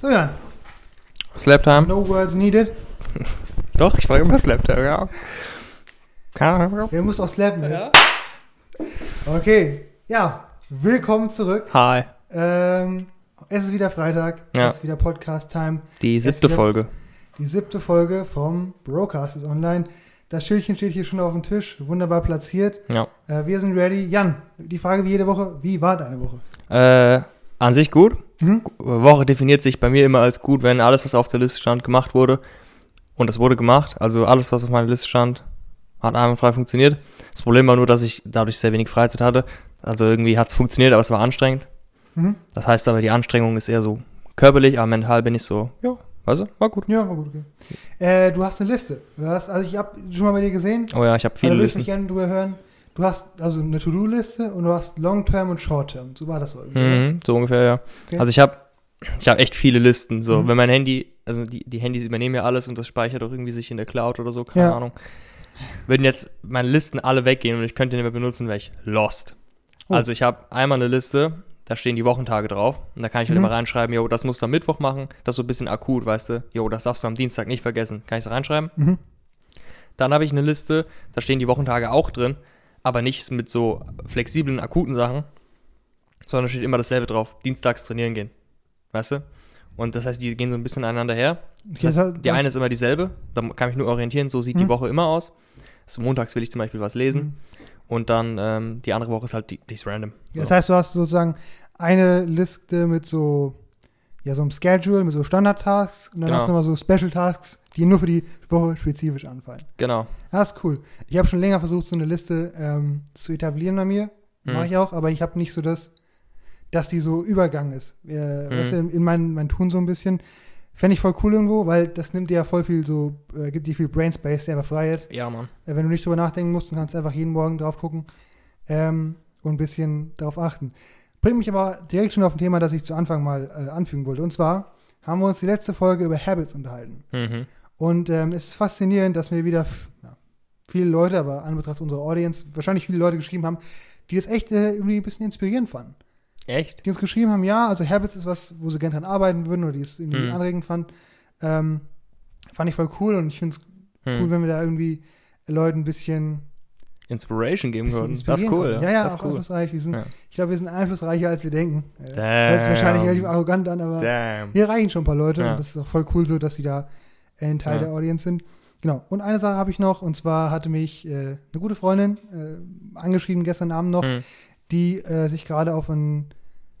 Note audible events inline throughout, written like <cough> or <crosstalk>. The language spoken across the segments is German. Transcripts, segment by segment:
So, Jan. Slaptime? No words needed. <laughs> Doch, ich frage immer Slaptime, ja. Keine Ahnung. Wer muss auch slappen jetzt? Okay. Ja, willkommen zurück. Hi. Ähm, es ist wieder Freitag. Ja. Es ist wieder Podcast-Time. Die siebte Folge. Die siebte Folge vom Brocast ist online. Das Schildchen steht hier schon auf dem Tisch. Wunderbar platziert. Ja. Äh, wir sind ready. Jan, die Frage wie jede Woche. Wie war deine Woche? Äh, an sich gut. Hm? Woche definiert sich bei mir immer als gut, wenn alles, was auf der Liste stand, gemacht wurde. Und es wurde gemacht. Also alles, was auf meiner Liste stand, hat einwandfrei funktioniert. Das Problem war nur, dass ich dadurch sehr wenig Freizeit hatte. Also irgendwie hat es funktioniert, aber es war anstrengend. Mhm. Das heißt aber, die Anstrengung ist eher so körperlich, aber mental bin ich so, ja, weißt du, war gut. Ja, war gut, okay. Äh, du hast eine Liste. Du hast, also ich habe schon mal bei dir gesehen. Oh ja, ich habe viele würde ich mich Listen. gerne drüber hören. Du hast also eine To-Do-Liste und du hast Long-Term und Short-Term. So war das so. Mhm, so ungefähr, ja. Okay. Also ich habe ich hab echt viele Listen. So, Mhm. wenn mein Handy, also die, die Handys übernehmen ja alles und das speichert auch irgendwie sich in der Cloud oder so, keine Ja. Ahnung. Würden jetzt meine Listen alle weggehen und ich könnte die nicht mehr benutzen, wäre ich lost. Oh. Also ich habe einmal eine Liste, da stehen die Wochentage drauf und da kann ich halt Mhm. immer reinschreiben, jo, das musst du am Mittwoch machen, das ist so ein bisschen akut, weißt du, jo, das darfst du am Dienstag nicht vergessen. Kann ich es reinschreiben? Mhm. Dann habe ich eine Liste, da stehen die Wochentage auch drin, aber nicht mit so flexiblen, akuten Sachen, sondern steht immer dasselbe drauf. Dienstags trainieren gehen. Weißt du? Und das heißt, die gehen so ein bisschen aneinander her. Das die eine ist immer dieselbe, da kann ich mich nur orientieren, so sieht Mhm. die Woche immer aus. Also montags will ich zum Beispiel was lesen Mhm. und dann ähm, die andere Woche ist halt die, die ist random. Ja, Das So. heißt, du hast sozusagen eine Liste mit so, ja, so einem Schedule, mit so Standard-Tasks und dann Genau. hast du immer so Special-Tasks, die nur für die Woche spezifisch anfallen. Genau. Das ist cool. Ich habe schon länger versucht, so eine Liste ähm, zu etablieren bei mir. Mhm. Mache ich auch, aber ich habe nicht so das, dass die so Übergang ist. Äh, Mhm. Weißt du, in, in mein, mein Tun so ein bisschen. Fände ich voll cool irgendwo, weil das nimmt dir ja voll viel so, äh, gibt dir viel Brainspace, der einfach frei ist. Ja, Mann. Äh, wenn du nicht drüber nachdenken musst, dann kannst du einfach jeden Morgen drauf gucken ähm, und ein bisschen darauf achten. Bringt mich aber direkt schon auf ein Thema, das ich zu Anfang mal äh, anfügen wollte. Und zwar haben wir uns die letzte Folge über Habits unterhalten. Mhm. Und ähm, es ist faszinierend, dass mir wieder ja, viele Leute, aber an Betracht unserer Audience, wahrscheinlich viele Leute geschrieben haben, die das echt äh, irgendwie ein bisschen inspirierend fanden. Echt? Die uns geschrieben haben, ja, also Habits ist was, wo sie gerne dran arbeiten würden oder die es irgendwie Mhm. anregend fanden. Ähm, fand ich voll cool und ich finde es Hm. cool, wenn wir da irgendwie Leuten ein bisschen Inspiration geben können. Das ist cool. können. Ja, ja, das auch ist cool. einflussreich. Wir sind, Ja. Ich glaube, wir sind einflussreicher, als wir denken. Äh, Damn. Hört sich wahrscheinlich relativ arrogant an, aber Damn. wir erreichen schon ein paar Leute Ja. und das ist auch voll cool so, dass sie da ein Teil Ja. der Audience sind. Genau. Und eine Sache habe ich noch, und zwar hatte mich äh, eine gute Freundin äh, angeschrieben gestern Abend noch, Hm. die äh, sich gerade auf einen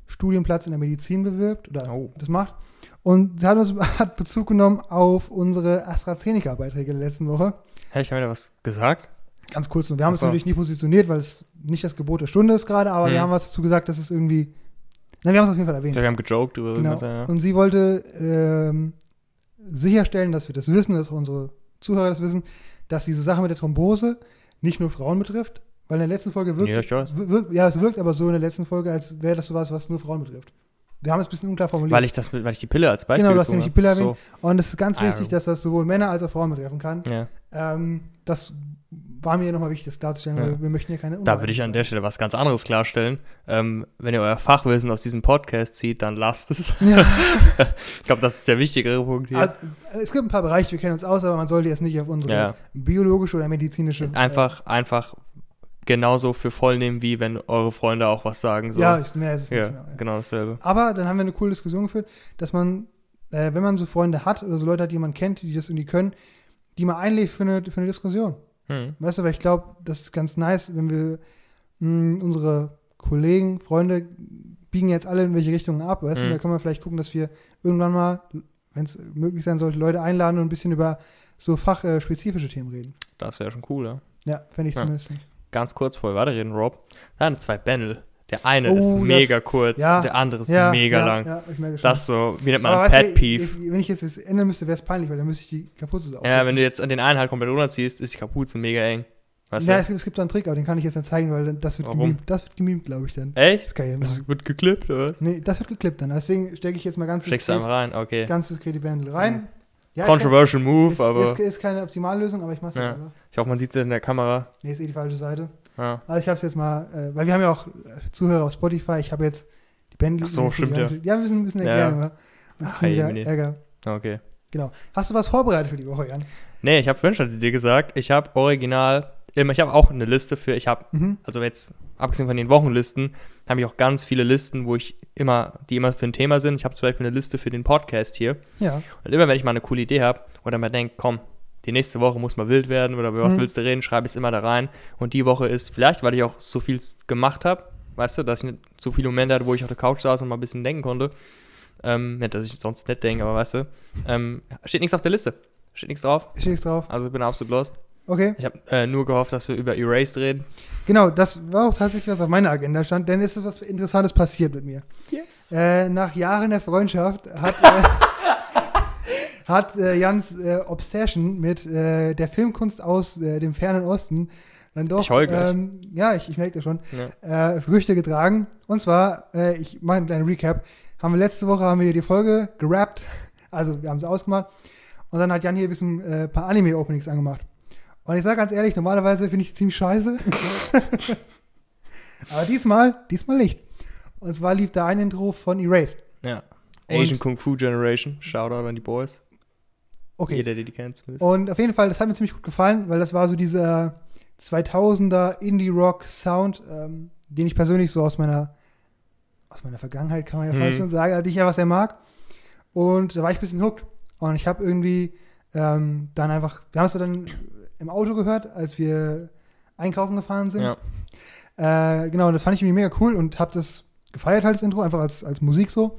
Studienplatz in der Medizin bewirbt oder Oh. das macht. Und sie hat, uns, <laughs> hat Bezug genommen auf unsere AstraZeneca-Beiträge der letzten Woche. Hey, ich habe wieder was gesagt. Ganz kurz nur. Wir haben es so. natürlich nie positioniert, weil es nicht das Gebot der Stunde ist gerade, aber wir Hm. haben was dazu gesagt, dass es irgendwie. Na, wir haben es auf jeden Fall erwähnt. glaube, wir haben gejoked über Genau. irgendwas. Ja. Und sie wollte ähm, sicherstellen, dass wir das wissen, dass unsere Zuhörer das wissen, dass diese Sache mit der Thrombose nicht nur Frauen betrifft, weil in der letzten Folge wirkt, Ja, wirkt ja, es wirkt aber so in der letzten Folge, als wäre das sowas, was nur Frauen betrifft. Wir haben es ein bisschen unklar formuliert. Weil ich das, weil ich die Pille als Beispiel Genau, du hast nämlich die Pille erwähnt. Und es ist ganz Ah, wichtig, dass das sowohl Männer als auch Frauen betreffen kann. So. Ja. Ähm, das war mir nochmal wichtig, das klarzustellen, Ja. weil wir möchten ja keine Da würde ich an der Stelle was ganz anderes klarstellen. Ähm, wenn ihr euer Fachwissen aus diesem Podcast zieht, dann lasst es. Ja. <laughs> ich glaube, das ist der wichtigere Punkt hier. Also, es gibt ein paar Bereiche, wir kennen uns aus, aber man sollte jetzt nicht auf unsere Ja. biologische oder medizinische. einfach, einfach genauso für voll nehmen, wie wenn eure Freunde auch was sagen. Äh, So. ja, mehr ist es ja, nicht. Genau, ja. genau dasselbe. Aber dann haben wir eine coole Diskussion geführt, dass man, äh, wenn man so Freunde hat oder so Leute hat, die man kennt, die das irgendwie können, die mal einlädt für eine, für eine Diskussion. Hm. Weißt du, weil ich glaube, das ist ganz nice, wenn wir mh, unsere Kollegen, Freunde biegen jetzt alle in welche Richtungen ab, weißt du, Mhm. da können wir vielleicht gucken, dass wir irgendwann mal, wenn es möglich sein sollte, Leute einladen und ein bisschen über so fachspezifische Themen reden. Das wäre schon cool, ja. Ja, fände ich Ja. zumindest. Ganz kurz, bevor wir weiterreden, Rob. Da haben zwei Bändel. Der eine Oh, ist ja. mega kurz, Ja. der andere ist Ja, mega ja, lang. Ja. Das so, wie nennt man Pet Peeve? Wenn ich jetzt das ändern müsste, wäre es peinlich, weil dann müsste ich die Kapuze so Ja, aufsetzen. wenn du jetzt an den einen halt komplett runterziehst, ist die Kapuze mega eng. Weißt ja, es gibt, es gibt da einen Trick, aber den kann ich jetzt nicht zeigen, weil das wird Warum? gemimt. Das wird gemimt, glaube ich dann. Echt? Das kann ich jetzt machen. Das wird geklippt, oder was? Nee, das wird geklippt dann. Deswegen stecke ich jetzt mal ganz Steckst du einfach rein, okay. ganz diskret die rein. Ja, Controversial ist, Move, kein- aber ist, ist keine Optimallösung, aber ich mache es Ja. einfach. ich hoffe, man sieht es in der Kamera. Nee, ist eh die falsche Seite. Ja. Also ich habe es jetzt mal, äh, weil wir haben ja auch äh, Zuhörer auf Spotify. Ich habe jetzt die Bändel. Ach so, stimmt, die- Ja, wir müssen, müssen Ja, ja. aber Jetzt Ah, kriegen wir. Ärger. Okay. Genau. Hast du was vorbereitet für die Woche, Jan? Nee, ich habe vorhin schon dir gesagt, ich habe original, immer, ich habe auch eine Liste für, ich habe, Mhm. also jetzt, abgesehen von den Wochenlisten, habe ich auch ganz viele Listen, wo ich immer, die immer für ein Thema sind. Ich habe zum Beispiel eine Liste für den Podcast hier. Ja. Und immer wenn ich mal eine coole Idee habe oder mal denke, komm, die nächste Woche muss mal wild werden oder über was Mhm. willst du reden, schreibe ich es immer da rein. Und die Woche ist, vielleicht, weil ich auch so viel gemacht habe, weißt du, dass ich nicht so viele Momente hatte, wo ich auf der Couch saß und mal ein bisschen denken konnte. Ähm, nicht, dass ich sonst nicht denke, aber weißt du, ähm, steht nichts auf der Liste. Steht nichts drauf. Ich stehe drauf. Also bin absolut lost. Okay. Ich habe äh, nur gehofft, dass wir über Erased reden. Genau, das war auch tatsächlich, was auf meiner Agenda stand, denn es ist was Interessantes passiert mit mir. Yes. Äh, nach Jahren der Freundschaft hat, <laughs> äh, hat äh, Jans äh, Obsession mit äh, der Filmkunst aus äh, dem fernen Osten dann doch, Ich heul ähm, ja, ich, ich merke das schon, Ja. äh, Früchte getragen. Und zwar, äh, ich mache einen kleinen Recap, haben wir letzte Woche haben wir die Folge gerappt, <laughs> also wir haben sie ausgemacht und dann hat Jan hier ein bisschen ein paar Anime-Openings angemacht. Und ich sage ganz ehrlich, normalerweise finde ich ziemlich scheiße. <laughs> Aber diesmal, diesmal nicht. Und zwar lief da ein Intro von Erased. ja. Und- Asian Kung Fu Generation. Shoutout an die Boys. Okay. Jeder, der die kennt zumindest. Und auf jeden Fall, das hat mir ziemlich gut gefallen, weil das war so dieser 2000er Indie-Rock-Sound, ähm, den ich persönlich so aus meiner, aus meiner Vergangenheit, kann man ja fast Mhm. schon sagen, hatte ich ja was er mag. Und da war ich ein bisschen hooked. Und ich habe irgendwie ähm, dann einfach, wir haben es dann im Auto gehört, als wir einkaufen gefahren sind. ja. Äh, genau, das fand ich irgendwie mega cool und habe das gefeiert halt, das Intro, einfach als, als Musik so.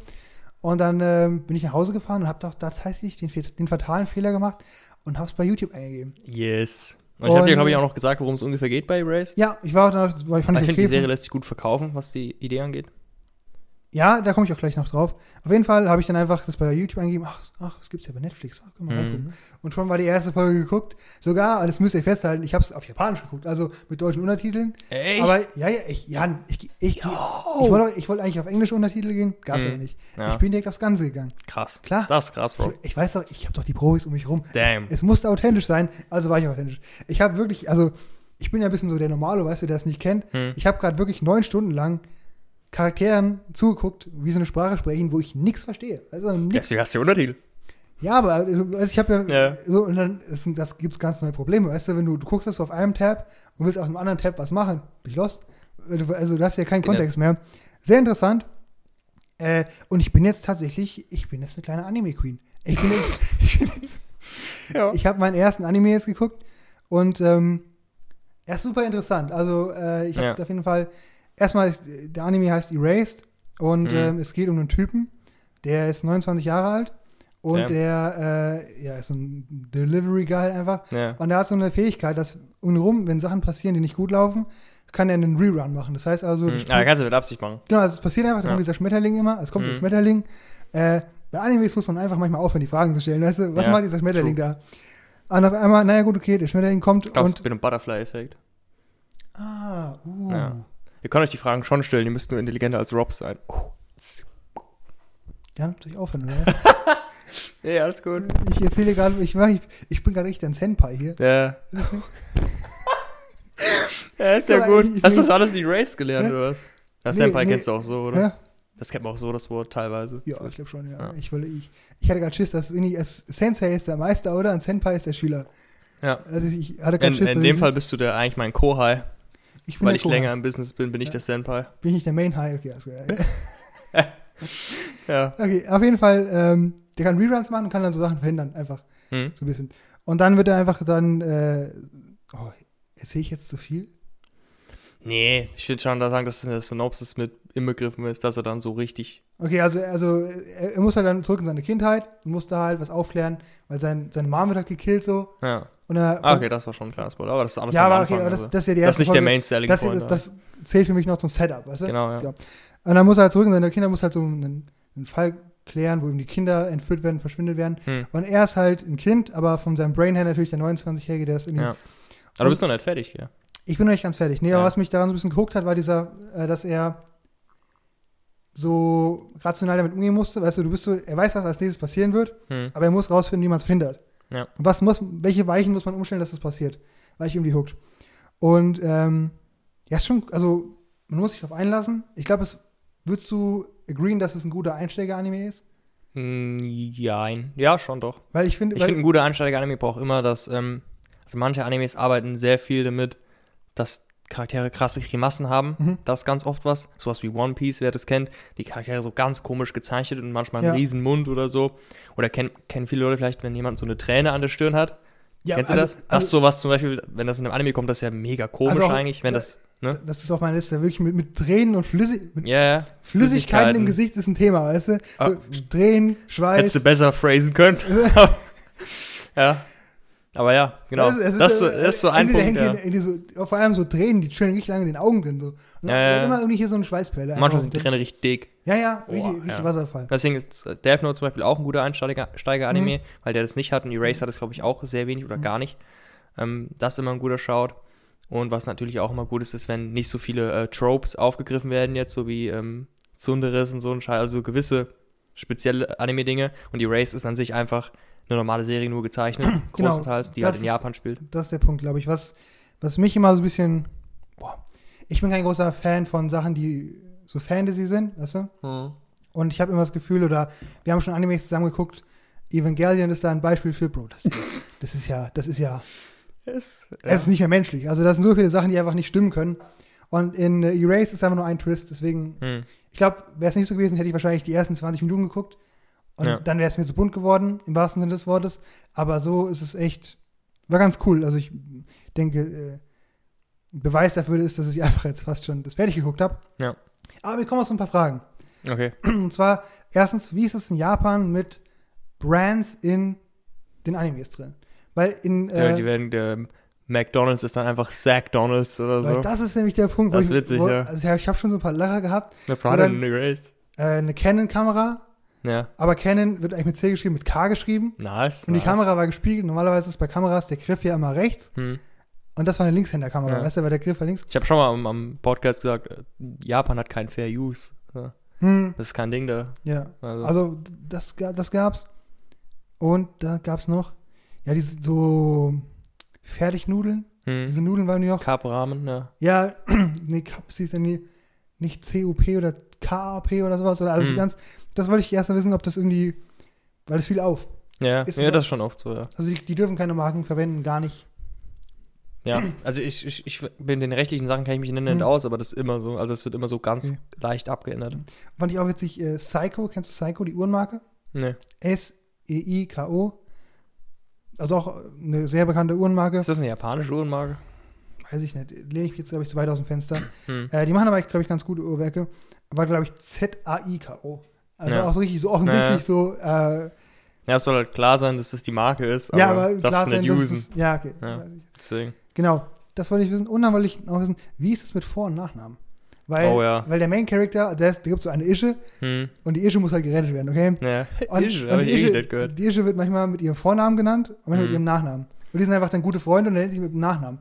Und dann ähm, bin ich nach Hause gefahren und habe doch tatsächlich den, den fatalen Fehler gemacht und habe es bei YouTube eingegeben. Yes. Und ich habe dir, glaube ich, auch noch gesagt, worum es ungefähr geht bei Erased. Ja, ich war auch da, weil ich fand ich ich finde, okay. die Serie lässt sich gut verkaufen, was die Idee angeht. Ja, da komme ich auch gleich noch drauf. Auf jeden Fall habe ich dann einfach das bei YouTube eingegeben. Ach, ach das gibt's ja bei Netflix. Ach, können wir reingucken. Mhm. Und schon war die erste Folge geguckt. Sogar, das müsst ihr festhalten, ich habe es auf Japanisch geguckt, also mit deutschen Untertiteln. Echt? Aber ja, ja, ich, Jan, ich, ich, ich, ich wollte ich wollte eigentlich auf englische Untertitel gehen, gab's Mhm. aber nicht. Ja. Ich bin direkt aufs Ganze gegangen. krass. Klar. Das ist krass, Bro. Ich, ich weiß doch, ich habe doch die Profis um mich rum. Damn. Es musste authentisch sein, also war ich authentisch. Ich habe wirklich, also ich bin ja ein bisschen so der Normale, weißt du, der es nicht kennt. Hm. Ich habe gerade wirklich neun Stunden lang Charakteren zugeguckt, wie sie eine Sprache sprechen, wo ich nichts verstehe. Also nix. Deswegen hast du Untertitel. Ja, aber also, also ich habe ja, Ja. so, und dann ist, das gibt's ganz neue Probleme, weißt du, wenn du, du guckst das auf einem Tab und willst auf einem anderen Tab was machen, bin ich lost. Du- Also du hast ja keinen Genau. Kontext mehr. Sehr interessant. Äh, und ich bin jetzt tatsächlich, ich bin jetzt eine kleine Anime-Queen. Ich bin jetzt, <laughs> ich bin jetzt Ja. ich habe meinen ersten Anime jetzt geguckt und ähm, er ist super interessant. Also äh, ich habe Ja. auf jeden Fall, erstmal, ist, der Anime heißt Erased und Mhm. ähm, es geht um einen Typen, der ist 29 Jahre alt und Damn. der äh, ja, ist so ein Delivery-Guy einfach. Ja. Und er hat so eine Fähigkeit, dass um ihn rum, wenn Sachen passieren, die nicht gut laufen, kann er einen Rerun machen. Das heißt also, Hm. das Ah, kannst du mit Absicht machen. Genau, also es passiert einfach, da Ja. kommt dieser Schmetterling immer, es kommt Mhm. der Schmetterling. Äh, bei Animes muss man einfach manchmal aufhören, die Fragen zu stellen, weißt du, was Ja, macht dieser Schmetterling da? Und auf einmal, naja gut, okay, der Schmetterling kommt Ich glaube, es ist ein Butterfly-Effekt. ah, uh, Ja. Ihr könnt euch die Fragen schon stellen, ihr müsst nur intelligenter als Rob sein. Oh. ja, natürlich aufhören, oder was? <laughs> Ja, alles gut. Ich erzähle gerade, ich, ich, ich bin gerade richtig ein Senpai hier. Ja. Ist Ja, ist ja Ja, gut. ich- ich Hast du das alles die Race gelernt, Hä? oder was? Das Nee, Senpai nee. kennst du auch so, oder? ja, Das kennt man auch so, das Wort teilweise. ja ich glaube schon, ja. Ja. Ich, wollte, ich, ich hatte gerade Schiss, dass irgendwie, Sensei ist der Meister, oder? Und Senpai ist der Schüler. Ja. Also ich hatte gerade In, Schiss, in dass dem Fall bist du der eigentlich mein Kohai, ich weil ich Koha. länger im Business bin, bin ich Ja. der Senpai. Bin ich der Main High? Okay, also, <laughs> Ja. okay, auf jeden Fall, ähm, der kann Reruns machen und kann dann so Sachen verhindern, einfach. Hm. So ein bisschen. Und dann wird er einfach dann, äh, oh, erzähle ich jetzt zu viel? Nee, ich würde schon da sagen, dass eine Synopsis mit inbegriffen ist, dass er dann so richtig. Okay, also, also er, er muss halt dann zurück in seine Kindheit und muss da halt was aufklären, weil sein, seine Mom wird halt gekillt so. Ja. Und er, Ah, okay, das war schon ein kleiner Spoiler, aber das ist alles ja, am aber Anfang. okay, aber das, also. das ist ja die das erste ist nicht der Folge. Main Selling das, Point. das, das zählt für mich noch zum Setup, weißt du? genau, ja. Ja. Und dann muss er halt zurück in seine Kinder, muss halt so einen, einen Fall klären, wo ihm die Kinder entführt werden, verschwindet werden. Hm. Und er ist halt ein Kind, aber von seinem Brain her natürlich der 29-Jährige, der ist irgendwie Ja. Aber du bist noch nicht fertig hier. Ich bin noch nicht ganz fertig. Nee, aber Ja. was mich daran so ein bisschen geguckt hat, war dieser, äh, dass er so rational damit umgehen musste. Weißt du, du bist so, er weiß, was als nächstes passieren wird, Hm. aber er muss rausfinden, wie man es verhindert. Ja. Und was muss, welche Weichen muss man umstellen, dass das passiert? War ich irgendwie hooked. Und ähm, ja, ist schon, also man muss sich darauf einlassen. Ich glaube, es würdest du agreeen, dass es ein guter Einsteiger-Anime ist? Mm, Jein. Ja, schon doch. Weil ich finde, Ich weil- finde, ein guter Einsteiger-Anime braucht immer das, ähm, also manche Animes arbeiten sehr viel damit, dass Charaktere krasse Grimassen haben. Mhm. Das ist ganz oft was. Sowas wie One Piece, wer das kennt. Die Charaktere so ganz komisch gezeichnet und manchmal Ja. einen riesen Mund oder so. Oder kennen, kennen viele Leute vielleicht, wenn jemand so eine Träne an der Stirn hat. ja, Kennst also- du das? Das Also, ist sowas zum Beispiel, wenn das in einem Anime kommt, das ist ja mega komisch Also auch- eigentlich, wenn das, ne? das ist auf meiner Liste. Wirklich mit, mit Tränen und Flüssig mit Ja, ja. Flüssigkeiten im Gesicht ist ein Thema, weißt du? So, Ah. Tränen, Hättest Schweiß. du besser phrasen können. <laughs> <laughs> ja. Aber ja, genau. Es es das, ist, äh, so- das ist so ein entweder Punkt, hängt ja. die in, in die so, vor allem so Tränen, die chillen richtig lange in den Augen drin. So. Und Ja, ja, immer irgendwie hier so eine Schweißperle. Manchmal sind die Tränen richtig dick. Ja, ja, richtig, Boah, richtig ja. Wasserfall. Deswegen ist äh, Death Note zum Beispiel auch ein guter Einsteiger-Anime, Mhm. weil der das nicht hat und Erase hat es, glaube ich, auch sehr wenig oder gar nicht. Ähm, das ist immer ein guter Shout. Und was natürlich auch immer gut ist, ist, wenn nicht so viele äh, Tropes aufgegriffen werden jetzt, so wie ähm, Tsunderes und so ein Scheiß, also gewisse spezielle Anime-Dinge. Und Erase ist an sich einfach eine normale Serie nur gezeichnet, Genau, großenteils, die halt in ist- Japan spielt. Das ist der Punkt, glaube ich. Was, was mich immer so ein bisschen. Boah, ich bin kein großer Fan von Sachen, die so Fantasy sind, weißt du? Und ich habe immer das Gefühl, oder wir haben schon Animes zusammen geguckt, Evangelion ist da ein Beispiel für, Bro, das, das ist ja, das ist ja, Es, es ist nicht mehr menschlich. Also das sind so viele Sachen, die einfach nicht stimmen können. Und in äh, Erase ist einfach nur ein Twist, deswegen, Hm. ich glaube, wäre es nicht so gewesen, hätte ich wahrscheinlich die ersten 20 Minuten geguckt. Und Ja. dann wäre es mir zu bunt geworden, im wahrsten Sinne des Wortes. Aber so ist es echt, war ganz cool. Also ich denke, äh, ein Beweis dafür ist, dass ich <laughs> einfach jetzt fast schon das fertig geguckt habe. Ja. Aber wir kommen auf so ein paar Fragen. Okay. <clears throat> Und zwar, erstens, wie ist es in Japan mit Brands in den Animes drin? Weil in, Ja, äh, die werden, der McDonalds ist dann einfach Sackdonalds oder weil so. das ist nämlich der Punkt, Das ist ich, witzig, wo, ja. also ja, ich habe schon so ein paar Lacher gehabt. Das war oder- dann Erased. Äh, eine Canon-Kamera, Ja. aber Canon wird eigentlich mit C geschrieben, mit K geschrieben. Nice. Und die nice. Kamera war gespiegelt. Normalerweise ist bei Kameras der Griff ja immer rechts. Hm. Und das war eine Linkshänderkamera, Ja. weißt du, weil der Griff war links. Ich habe schon mal am, am Podcast gesagt, äh, Japan hat kein Fair Use. Ja, Hm, Das ist kein Ding da. ja. Also, Also das, das gab's. Und da gab's noch, ja, diese so Fertignudeln. Diese hm. Nudeln waren die noch. Cup-Rahmen, ja. Ja, <clears throat> nee, Cups hieß ja nie, nicht COP oder KAP oder sowas. Oder also Hm. ganz, das wollte ich erst mal wissen, ob das irgendwie, weil es fiel auf. Ja, Ist ja das ist schon oft so, ja. Also die, die dürfen keine Marken verwenden, gar nicht. Ja, also ich, ich, ich bin den rechtlichen Sachen kann ich mich nicht Hm. aus, aber das ist immer so, also es wird immer so ganz Okay. leicht abgeändert. Fand ich auch witzig, äh, Psycho, kennst du Psycho, die Uhrenmarke? Nee. S-E-I-K-O. Also auch eine sehr bekannte Uhrenmarke. Ist das eine japanische Uhrenmarke? Weiß ich nicht. Lehne ich mich jetzt, glaube ich, zu weit aus dem Fenster. Hm. Äh, die machen aber, glaube ich, ganz gute Uhrwerke. War, glaube ich, Z-A-I-K-O. Also Ja. auch so richtig, so offensichtlich Ja. so. Äh, Ja, es soll halt klar sein, dass das die Marke ist, aber, ja, aber darfst klar du nicht sein, usen. es- Ja, okay. Ja. Deswegen. Genau. Das wollte ich wissen. Und dann wollte ich noch wissen, wie ist es mit Vor- und Nachnamen? Weil, Oh ja. weil der Main Character, ist- der gibt so eine Ische Hm. und die Ische muss halt gerettet werden, okay? Ja. <laughs> Und, Ische, und die, eh Ische, gehört. die Ische wird manchmal mit ihrem Vornamen genannt und manchmal mit Mhm. ihrem Nachnamen. Und die sind einfach dann gute Freunde und er nennt sich mit dem Nachnamen.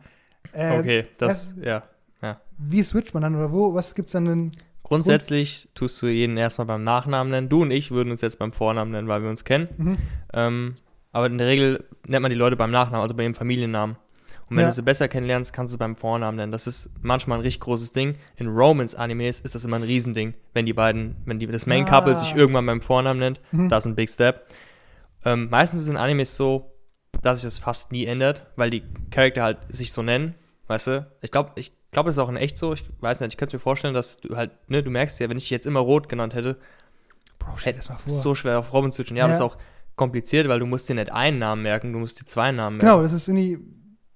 Äh, Okay, das, ja. Wie switcht man dann oder wo? Was gibt's dann denn? Grundsätzlich tust du jeden erstmal beim Nachnamen nennen. Du und ich würden uns jetzt beim Vornamen nennen, weil wir uns kennen. Mhm. Ähm, aber in der Regel nennt man die Leute beim Nachnamen, also bei ihrem Familiennamen. Und wenn Ja. du sie besser kennenlernst, kannst du sie beim Vornamen nennen. Das ist manchmal ein richtig großes Ding. In Romance-Animes ist das immer ein Riesending, wenn die beiden, wenn die, das Main-Couple Ah. sich irgendwann beim Vornamen nennt. Mhm. Das ist ein Big Step. Ähm, meistens ist es in Animes so, dass sich das fast nie ändert, weil die Charakter halt sich so nennen, weißt du? Ich glaube, ich glaube, das ist auch in echt so. Ich weiß nicht, ich könnte mir vorstellen, dass du halt, ne, du merkst ja, wenn ich dich jetzt immer rot genannt hätte, Bro, stell das mal ist vor. so schwer auf Robin zu switchen. Ja, Ja. das ist auch kompliziert, weil du musst dir nicht einen Namen merken, du musst dir zwei Namen Genau, merken. das ist irgendwie.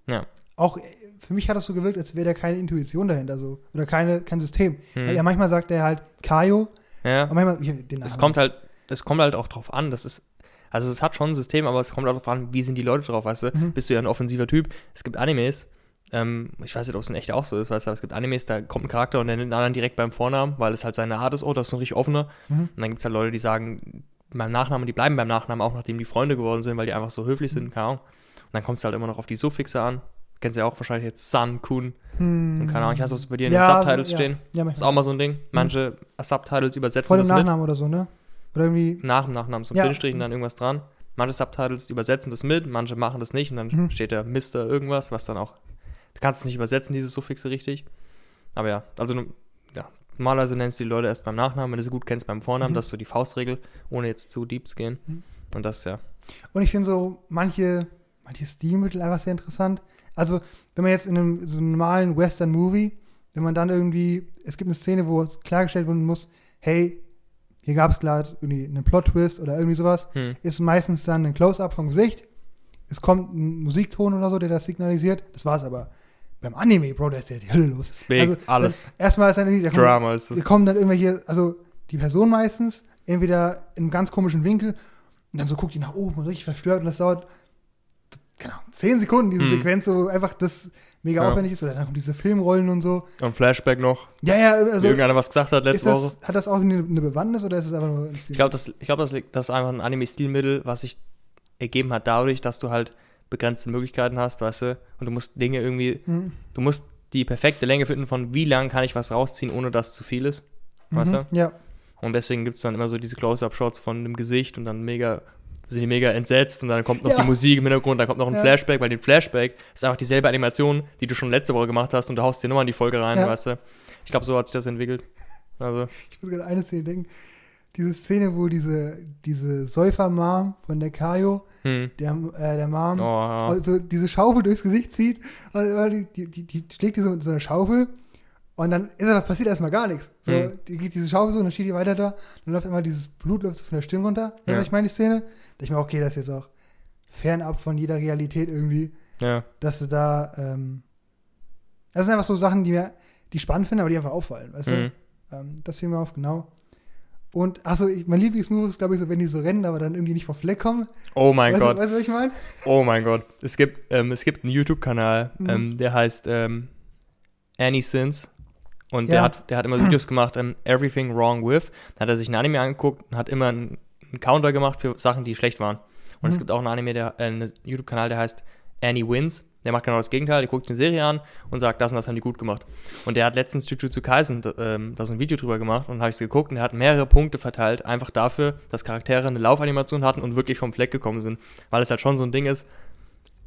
Ja. Auch für mich hat das so gewirkt, als wäre da keine Intuition dahinter so. Oder keine, kein System. Hm. Weil ja, manchmal sagt er halt Kaio, Ja. und manchmal. Ich, den Namen. Es kommt halt, es kommt halt auch drauf an, das ist, also es hat schon ein System, aber es kommt auch drauf an, wie sind die Leute drauf, weißt du? Mhm. Bist du ja ein offensiver Typ. Es gibt Animes, ähm, ich weiß nicht, ob es in echt auch so ist, weißt du, aber es gibt Animes, da kommt ein Charakter und der nennt den anderen direkt beim Vornamen, weil es halt seine Art ist, oh, das ist ein richtig offener. Mhm. Und dann gibt es halt Leute, die sagen beim Nachnamen, die bleiben beim Nachnamen, auch nachdem die Freunde geworden sind, weil die einfach so höflich sind, keine Ahnung. Und dann kommt es halt immer noch auf die Suffixe an. Kennst du ja auch wahrscheinlich jetzt Sun, Kun Hm. und keine Ahnung, ich weiß, nicht, ob es bei dir in Ja, den Subtitles ja. stehen. Ja, ist auch mal so ein Ding. Manche Subtitles übersetzen Vor dem das mit. Nachnamen oder so, ne? Oder irgendwie. nach dem Nachnamen zum Ja. Bindestrich und dann irgendwas dran. Manche Subtitles übersetzen das mit, manche machen das nicht und dann Mhm. steht da Mister irgendwas, was dann auch. Du kannst es nicht übersetzen, diese Suffixe richtig. Aber ja, also ja, normalerweise nennst du die Leute erst beim Nachnamen, wenn du sie gut kennst beim Vornamen, Mhm. das ist so die Faustregel, ohne jetzt zu deep zu gehen. Mhm. Und das, ja. Und ich finde so manche, manche Stilmittel einfach sehr interessant. Also, wenn man jetzt in einem so einem normalen Western-Movie, wenn man dann irgendwie, es gibt eine Szene, wo klargestellt werden muss, hey, hier gab es gerade irgendwie einen Plot-Twist oder irgendwie sowas, Hm. ist meistens dann ein Close-Up vom Gesicht. Es kommt ein Musikton oder so, der das signalisiert. Das war's aber. Beim Anime, Bro, da ist ja die Hölle los. Also, Big, alles. Erstmal ist dann irgendwie, da kommt- Drama ist das. kommen dann irgendwelche, also die Person meistens, entweder in einem ganz komischen Winkel und dann so guckt die nach oben und richtig verstört und das dauert, genau, zehn Sekunden, diese Mhm. Sequenz, wo einfach das mega Ja. aufwendig ist. Oder dann kommen diese Filmrollen und so. Und Flashback noch, Ja, ja, also irgendeiner was gesagt hat letzte Woche. das, hat das auch eine, eine Bewandtnis oder ist es einfach nur ein Stil? Ich glaube, das, ich glaub, das, das ist einfach ein Anime-Stilmittel, was sich ergeben hat dadurch, dass du halt begrenzte Möglichkeiten hast, weißt du, und du musst Dinge irgendwie, Mhm. du musst die perfekte Länge finden von wie lang kann ich was rausziehen, ohne dass es zu viel ist, weißt Mhm. Ja. Und deswegen gibt es dann immer so diese Close-Up-Shots von dem Gesicht und dann mega, sind die mega entsetzt und dann kommt noch Ja. die Musik im Hintergrund, dann kommt noch ein Ja. Flashback, weil den Flashback ist einfach dieselbe Animation, die du schon letzte Woche gemacht hast und du haust dir nochmal in die Folge rein, Ja. weißt du. Ich glaube, so hat sich das entwickelt. Also, Ich muss gerade eine Szene denken. Diese Szene, wo diese, diese Säufer-Mom von der Kayo, hm. der, äh, der Mom, Oh, ja. also diese Schaufel durchs Gesicht zieht und die, die, die, schlägt die so mit so einer Schaufel und dann ist aber passiert erstmal gar nichts. So, Mhm. die geht diese Schaufel so und dann steht die weiter da, dann läuft immer dieses Blut läuft so von der Stirn runter. Du, Ja. was ich meine, die Szene? Da ich mir, okay, das ist jetzt auch fernab von jeder Realität irgendwie, ja. dass du da, ähm, das sind einfach so Sachen, die mir, die spannend finde, aber die einfach auffallen, weißt du? Mhm. Ähm, das fiel mir auf, genau. Und, achso, ich, mein Lieblingsmove ist, glaube ich, so, wenn die so rennen, aber dann irgendwie nicht vom Fleck kommen. Oh mein weißt, Gott. Du, weißt du, was ich meine? Oh mein Gott. Es gibt, ähm, es gibt einen YouTube-Kanal, Mhm. ähm, der heißt ähm, Annie Sins. Und Ja. der, hat, der hat immer Videos gemacht, ähm, Everything Wrong With. Da hat er sich einen Anime angeguckt und hat immer einen, einen Counter gemacht für Sachen, die schlecht waren. Und es Mhm. gibt auch einen Anime, der, äh, einen YouTube-Kanal, der heißt Annie Wins. Der macht genau das Gegenteil. Der guckt eine Serie an und sagt, das und das haben die gut gemacht. Und der hat letztens Jujutsu Kaisen da, ähm, da so ein Video drüber gemacht und habe ich es geguckt und er hat mehrere Punkte verteilt, einfach dafür, dass Charaktere eine Laufanimation hatten und wirklich vom Fleck gekommen sind. Weil es halt schon so ein Ding ist.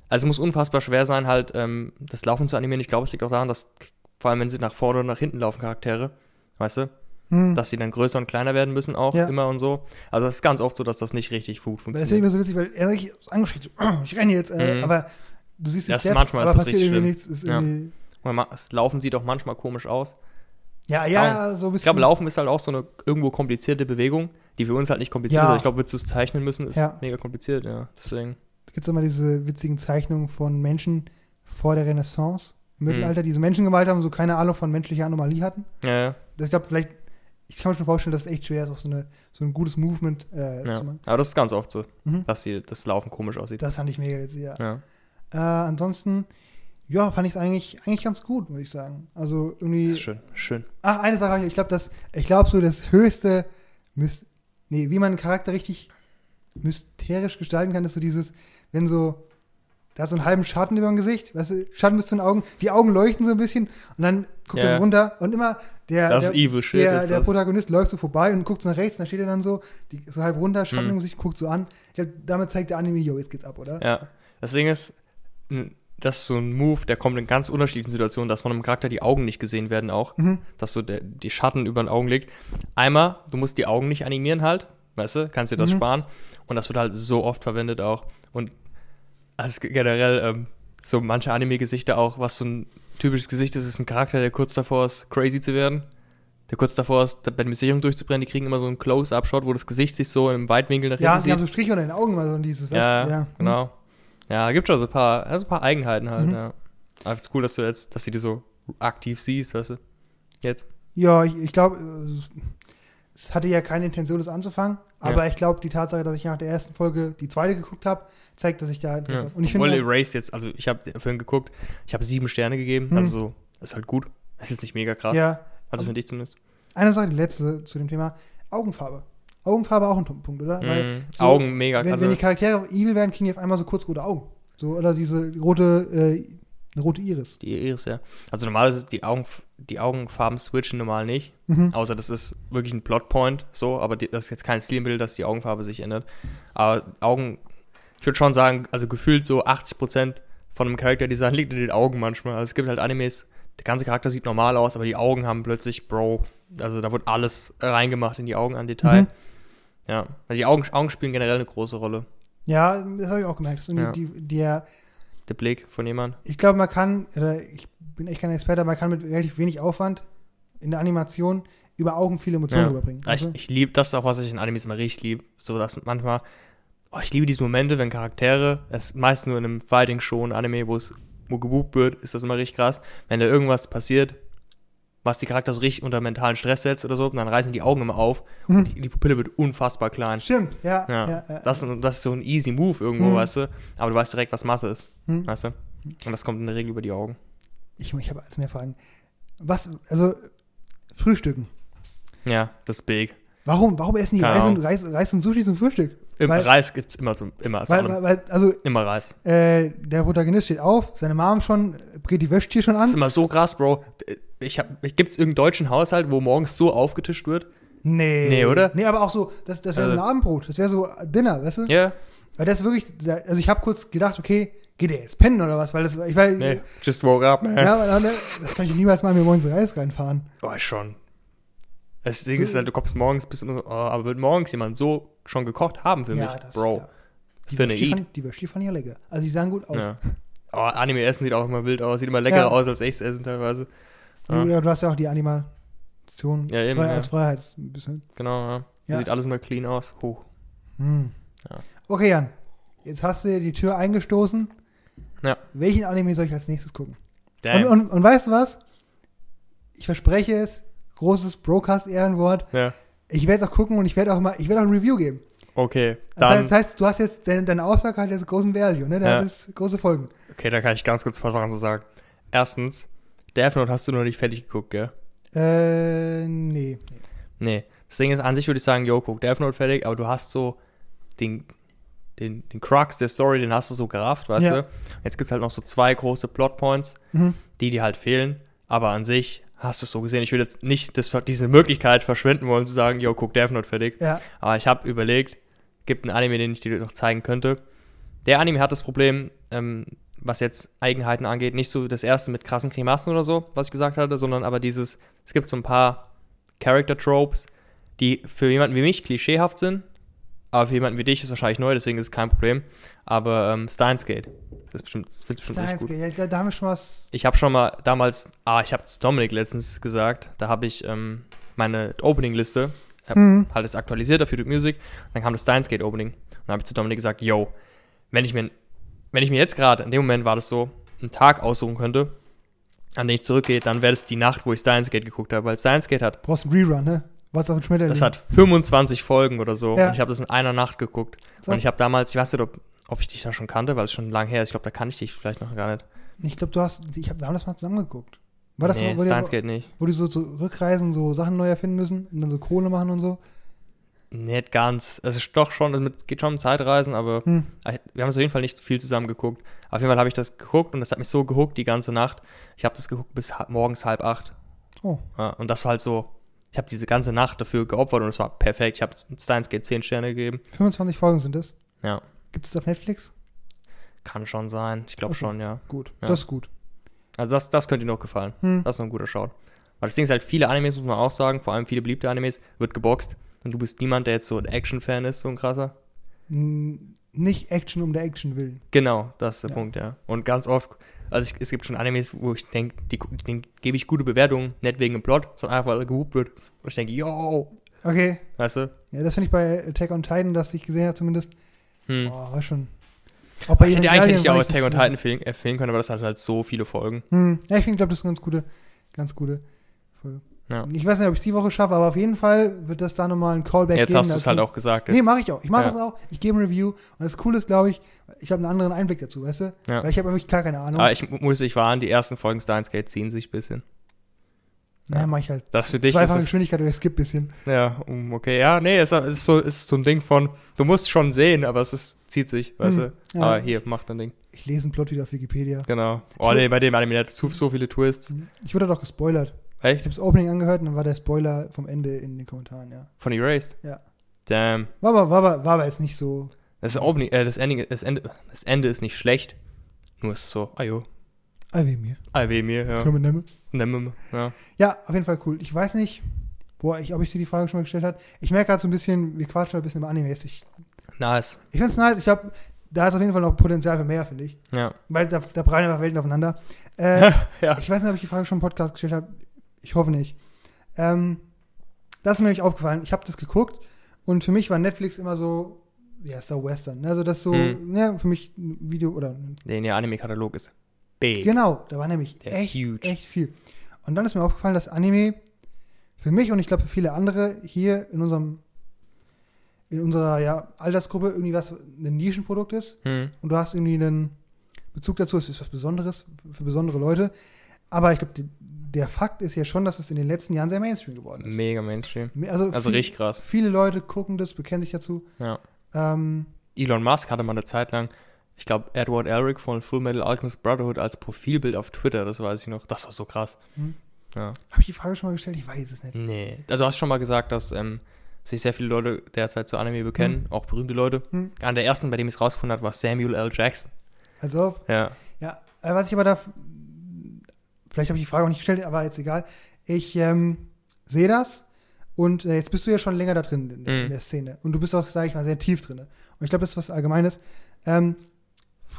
Also es muss unfassbar schwer sein, halt ähm, das Laufen zu animieren. Ich glaube, es liegt auch daran, dass vor allem, wenn sie nach vorne oder nach hinten laufen, Charaktere, weißt du, Hm. dass sie dann größer und kleiner werden müssen auch Ja. immer und so. Also es ist ganz oft so, dass das nicht richtig gut Weil Das ist irgendwie funktioniert. so witzig, weil er richtig angeschrien <clears throat> so, ich renne jetzt, äh, Mhm. aber du siehst die Das Steps, manchmal aber ist das passiert richtig nichts. Ist Ja. Das Laufen sieht auch manchmal komisch aus. ja, ja, so ein bisschen. Ich glaube, Laufen ist halt auch so eine irgendwo komplizierte Bewegung, die für uns halt nicht kompliziert Ja. ist. Ich glaube, würdest du es zeichnen müssen, ist Ja. mega kompliziert, ja. Deswegen. Da gibt es immer diese witzigen Zeichnungen von Menschen vor der Renaissance im Mhm. Mittelalter, die diese Menschen gemalt haben, so keine Ahnung von menschlicher Anomalie hatten. Ja, ja. Das, ich glaube, vielleicht, ich kann mir schon vorstellen, dass es echt schwer ist, auch so, eine, so ein gutes Movement äh, ja. zu machen. Aber das ist ganz oft so, Mhm. dass die, das Laufen komisch aussieht. Das fand ich mega witzig, ja. ja. Äh, ansonsten, ja, fand ich es eigentlich, eigentlich ganz gut, muss ich sagen. Also irgendwie. schön, schön. Ach, eine Sache, ich glaube, das, ich glaube, so das höchste, Mys nee, wie man einen Charakter richtig mysterisch gestalten kann, ist so dieses, wenn so, da ist so einen halben Schatten über dem Gesicht, weißt du, Schatten bis zu den Augen, die Augen leuchten so ein bisschen und dann guckt Ja. er so runter und immer der, Das der, evil shit, der, der. Protagonist läuft so vorbei und guckt so nach rechts und da steht er dann so, die, so halb runter, Schatten Mhm. im Gesicht, guckt so an. Ich glaube, damit zeigt der Anime, yo, jetzt geht's ab, oder? Ja. Das Ding ist, das ist so ein Move, der kommt in ganz unterschiedlichen Situationen, dass von einem Charakter die Augen nicht gesehen werden auch. Mhm. dass so der, die Schatten über den Augen liegt. Einmal, du musst die Augen nicht animieren halt, weißt du, kannst dir das Mhm. sparen. Und das wird halt so oft verwendet auch. Und also generell ähm, so manche Anime-Gesichter auch, was so ein typisches Gesicht ist, ist ein Charakter, der kurz davor ist, crazy zu werden. Der kurz davor ist, bei der Sicherung durchzubrennen, die kriegen immer so einen Close-Up-Shot, wo das Gesicht sich so im Weitwinkel nach Ja, hinten die haben sieht. so Striche unter den Augen mal so dieses, Ja, weißt du, ja. genau. Ja, gibt schon so ein paar, also ein paar Eigenheiten halt, Mhm. ja. Aber es ist cool, dass du jetzt, dass du die so aktiv siehst, weißt du. Jetzt. Ja, ich, ich glaube, es hatte ja keine Intention, das anzufangen. Aber Ja. ich glaube, die Tatsache, dass ich nach der ersten Folge die zweite geguckt habe, zeigt, dass ich da Ja. habe. Und ich finde, Erased jetzt, also ich habe vorhin geguckt, ich habe sieben Sterne gegeben, Hm. also so, ist halt gut. Es ist nicht mega krass, ja, also finde ich zumindest. eine Sache, die letzte zu dem Thema, Augenfarbe. Augenfarbe auch ein Punkt, oder? Weil Mhm. so, Augen mega, wenn, also wenn die Charaktere evil werden, kriegen die auf einmal so kurz rote Augen. So, oder diese rote, äh, eine rote Iris. die Iris, ja. Also normalerweise ist die, Augen, die Augenfarben switchen normal nicht, Mhm. außer das ist wirklich ein Plotpoint, so, aber die, das ist jetzt kein Stilmittel, dass die Augenfarbe sich ändert. Aber Augen, ich würde schon sagen, also gefühlt so 80% von einem Charakterdesign <laughs> liegt in den Augen manchmal. Also es gibt halt Animes, der ganze Charakter sieht normal aus, aber die Augen haben plötzlich, Bro, also da wird alles reingemacht in die Augen an Detail. Mhm. Ja, weil die Augen, Augen spielen generell eine große Rolle. Ja, das habe ich auch gemerkt. Ja. die, der, Der Blick von jemand. ich glaube, man kann, oder ich bin echt kein Experte, aber man kann mit relativ wenig Aufwand in der Animation über Augen viele Emotionen Ja. rüberbringen. Ich, Also, ich liebe das ist auch, was ich in Animes immer richtig liebe. So, dass manchmal, oh, ich liebe diese Momente, wenn Charaktere, es ist meist nur in einem Fighting-Show, ein Anime, wo es wo gebucht wird, ist das immer richtig krass. Wenn da irgendwas passiert, was die Charakter so richtig unter mentalen Stress setzt oder so, dann reißen die Augen immer auf Mhm. und die, die Pupille wird unfassbar klein. stimmt, ja. Ja, ja, ja. Das, das ist so ein easy Move irgendwo, Mhm. weißt du. Aber du weißt direkt, was Masse ist, Hm. weißt du. Und das kommt in der Regel über die Augen. Ich, ich habe als mehr Fragen. Was, also, Frühstücken. Ja, das ist big. Warum, warum essen die Reis und. Reis, Reis und Sushi zum Frühstück? Im Weil- Reis gibt es immer, so, immer, Weil, weil, weil, also, immer Reis. äh, der Protagonist steht auf, seine Mom schon, brät die Wäschtür schon Das ist an. immer so krass, Bro. Ich hab, gibt es irgendeinen deutschen Haushalt, wo morgens so aufgetischt wird? Nee. Nee, oder? Nee, aber auch so, das, das wäre so Also- ein Abendbrot, das wäre so Dinner, weißt du? Ja. Weil das wirklich, also ich habe kurz gedacht, okay, geht der jetzt pennen oder was? Weil das, ich weil, Nee, just woke up, man. ja, aber dann, das kann ich niemals mal mir morgens Reis reinfahren. Oh, schon. Das Ding So- ist halt, du kommst morgens, bist immer so, oh, aber wird morgens jemand so schon gekocht haben für mich? ja, das Bro. klar. Die Für eine Würstchen fand, die Würstchen fand ich ja lecker. Also die sahen gut aus. Ja. Oh, Anime-Essen sieht auch immer wild aus, sieht immer leckerer Ja. aus als echtes Essen teilweise. Ja. Ja. Du hast ja auch die Animation Ja, eben, frei, ja. als Freiheit. Ein bisschen. Genau, ja. Sieht alles immer clean aus. Hoch. Hm. Ja. Okay, Jan. Jetzt hast du die Tür eingestoßen. Ja. Welchen Anime soll ich als nächstes gucken? Und, und, und weißt du was? Ich verspreche es, großes Broadcast-Ehrenwort. ja. Ich werde es auch gucken und ich werde auch mal, ich werde auch ein Review geben. Okay, Das heißt, das heißt, du hast jetzt, deine, deine Aussage hat jetzt großen Value, ne? Der Ja. hat jetzt große Folgen. okay, da kann ich ganz kurz ein paar Sachen zu sagen. Erstens, Death Note hast du noch nicht fertig geguckt, gell? Äh, nee. Nee. Das Ding ist, an sich würde ich sagen, yo, guck Death Note fertig, aber du hast so den, den, den Crux der Story, den hast du so gerafft, weißt Ja. du? Jetzt gibt es halt noch so zwei große Plotpoints, Mhm. die dir halt fehlen, aber an sich hast du es so gesehen. Ich will jetzt nicht das, diese Möglichkeit verschwenden wollen, zu sagen, yo, guck Death Note fertig. Ja. Aber ich habe überlegt, gibt einen Anime, den ich dir noch zeigen könnte. Der Anime hat das Problem, ähm, was jetzt Eigenheiten angeht, nicht so das erste mit krassen Grimassen oder so, was ich gesagt hatte, sondern aber dieses, es gibt so ein paar Character-Tropes, die für jemanden wie mich klischeehaft sind, aber für jemanden wie dich ist wahrscheinlich neu, deswegen ist es kein Problem. Aber ähm, Steins Gate, das ist bestimmt, das findest du bestimmt Steins gut. Ja, da haben wir schon was. Ich habe schon mal damals, ah, ich habe zu Dominik letztens gesagt, da habe ich ähm, meine Opening-Liste, hab Mhm. halt das aktualisiert auf YouTube Music, dann kam das Steins Gate Opening. Dann habe ich zu Dominik gesagt, yo, wenn ich mir, wenn ich mir jetzt gerade, in dem Moment war das so, einen Tag aussuchen könnte, an den ich zurückgehe, dann wäre das die Nacht, wo ich Steins Gate geguckt habe, weil Steins Gate hat, Brauchst einen Rerun, ne? Was auf dem das hat 25 Folgen oder so Ja. und ich habe das in einer Nacht geguckt. So. Und ich habe damals, ich weiß nicht, ob, ob ich dich da schon kannte, weil es schon lange her ist, ich glaube, da kann ich dich vielleicht noch gar nicht. Ich glaube, du hast, ich haben das mal zusammen geguckt. War das nee, wo, die, Steins Gate nicht. wo die so zurückreisen, so Sachen neu erfinden müssen und dann so Kohle machen und so? Nicht ganz. Es ist doch schon, es geht schon um Zeitreisen, aber Hm. wir haben es auf jeden Fall nicht viel zusammen geguckt. Auf jeden Fall habe ich das geguckt und es hat mich so gehuckt die ganze Nacht. Ich habe das geguckt bis morgens halb acht. Oh, Ja, und das war halt so, ich habe diese ganze Nacht dafür geopfert und es war perfekt. Ich habe Steins Gate 10 Sterne gegeben. 25 Folgen sind das. Ja, Gibt es auf Netflix? kann schon sein. Ich glaube Okay. schon, ja. Gut, Ja. das ist gut. Also das, das könnte dir noch gefallen. Hm. Das ist noch ein guter Shout. Weil das Ding ist halt, viele Animes, muss man auch sagen, vor allem viele beliebte Animes, wird geboxt. Und du bist niemand, der jetzt so ein Action-Fan ist, so ein krasser. Nicht Action um der Action willen. Genau, das ist der Ja. Punkt, ja. Und ganz oft, also ich, es gibt schon Animes, wo ich denke, die, denen gebe ich gute Bewertungen, nicht wegen dem Plot, sondern einfach, weil er gehupt wird. Und ich denke, yo, Okay, weißt du? ja, das finde ich bei Attack on Titan, das ich gesehen habe zumindest. Hm. Boah, war schon. Auch bei ich hätte eigentlich nicht auch Attack on das- Titan empfehlen, empfehlen können, aber das hat halt so viele Folgen. Hm, ja, ich finde, glaube, das ist eine ganz gute, ganz gute Folge. Ja. Ich weiß nicht, ob ich es die Woche schaffe, aber auf jeden Fall wird das da nochmal ein Callback Jetzt geben. hast du es halt auch gesagt. Nee, Jetzt, mache ich auch. Ich mache Ja. das auch. Ich gebe ein Review. Und das Coole ist, glaube ich, ich habe einen anderen Einblick dazu, weißt du? Ja. Weil ich habe wirklich gar keine Ahnung. aber ich mu- muss dich warnen, die ersten Folgen Steins Gate ziehen sich ein bisschen. Naja, mache ich halt. Das für dich Zweifache es, Geschwindigkeit oder skip bisschen. Ja, okay. Ja, nee, es ist, so, ist so ein Ding von, du musst schon sehen, aber es ist, zieht sich, weißt Hm, du. ja. Aber hier, mach dein Ding. Ich lese einen Plot wieder auf Wikipedia. Genau. Oh nee, bei dem Anime hat zu, so viele Twists. Ich wurde doch gespoilert. Ich Echt? habe das Opening angehört und dann war der Spoiler vom Ende in den Kommentaren, ja. Von Erased? Ja. Damn. War aber, war aber, war aber jetzt nicht so. Das, Opening, äh, das, Ending, das, Ende, das Ende ist nicht schlecht. Nur ist es so, ah Ah, wie mir. IW mir, ja. Können wir nehmen? Nehmen wir, ja. Ja, auf jeden Fall cool. Ich weiß nicht, boah, ich, ob ich dir die Frage schon mal gestellt habe. Ich merke gerade so ein bisschen, wir quatschen ein bisschen über Animes. Ich, Nice. ich finde es nice. Ich glaube, da ist auf jeden Fall noch Potenzial für mehr, finde ich. Ja. Weil da, da prallen einfach Welten aufeinander. <laughs> Äh, Ja. Ich weiß nicht, ob ich die Frage schon im Podcast gestellt habe. Ich hoffe nicht. Ähm, das ist mir nämlich aufgefallen. Ich habe das geguckt und für mich war Netflix immer so, ja, ist da Western. ne? Also das so, Hm. ja, für mich ein Video oder Der der Anime-Katalog ist big. Genau, da war nämlich Der echt, echt viel. Und dann ist mir aufgefallen, dass Anime für mich und ich glaube für viele andere hier in unserem in unserer ja, Altersgruppe irgendwie was ein Nischenprodukt ist Hm. und du hast irgendwie einen Bezug dazu, es ist was Besonderes für besondere Leute. Aber ich glaube, der Fakt ist ja schon, dass es in den letzten Jahren sehr Mainstream geworden ist. Mega Mainstream. Also, Also viel- richtig krass. Viele Leute gucken das, bekennen sich dazu. Ja. Ähm, Elon Musk hatte mal eine Zeit lang, ich glaube, Edward Elric von Full Metal Alchemist Brotherhood als Profilbild auf Twitter, das weiß ich noch. Das war so krass. Hm. Ja. Habe ich die Frage schon mal gestellt? Ich weiß es nicht. Nee. Also du hast schon mal gesagt, dass ähm, sich sehr viele Leute derzeit zu Anime bekennen, auch berühmte Leute. Hm. Einer der ersten, bei dem ich es rausgefunden habe, war Samuel L. Jackson. Also, Ja. Ja, äh, was ich aber da, vielleicht habe ich die Frage auch nicht gestellt, aber jetzt egal. Ich ähm, sehe das und äh, jetzt bist du ja schon länger da drin in, in Mhm. der Szene und du bist auch, sage ich mal, sehr tief drin. Und ich glaube, das ist was Allgemeines. Ähm,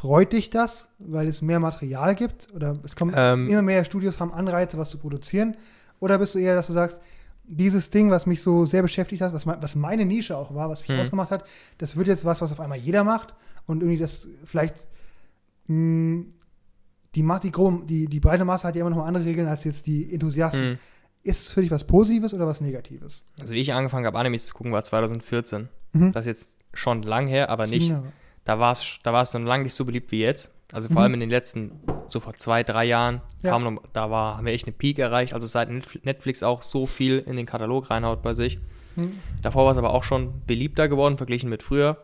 freut dich das, weil es mehr Material gibt oder es kommen Ähm, immer mehr Studios haben Anreize, was zu produzieren? Oder bist du eher, dass du sagst, dieses Ding, was mich so sehr beschäftigt hat, was, was meine Nische auch war, was mich Mhm. ausgemacht hat, das wird jetzt was, was auf einmal jeder macht und irgendwie das vielleicht mh, die, Ma- die, grobe- die, die breite Masse hat ja immer noch mal andere Regeln als jetzt die Enthusiasten. hm. Ist es für dich was Positives oder was Negatives? Also wie ich angefangen habe, Animes zu gucken, war 2014. Mhm. Das ist jetzt schon lang her, aber nicht, Ja. Da war es da war's dann lang nicht so beliebt wie jetzt. Also vor Mhm. allem in den letzten, so vor zwei, drei Jahren, Ja. kam noch, da war, haben wir echt eine Peak erreicht. Also seit Netf- Netflix auch so viel in den Katalog reinhaut bei sich. Mhm. Davor war es aber auch schon beliebter geworden, verglichen mit früher.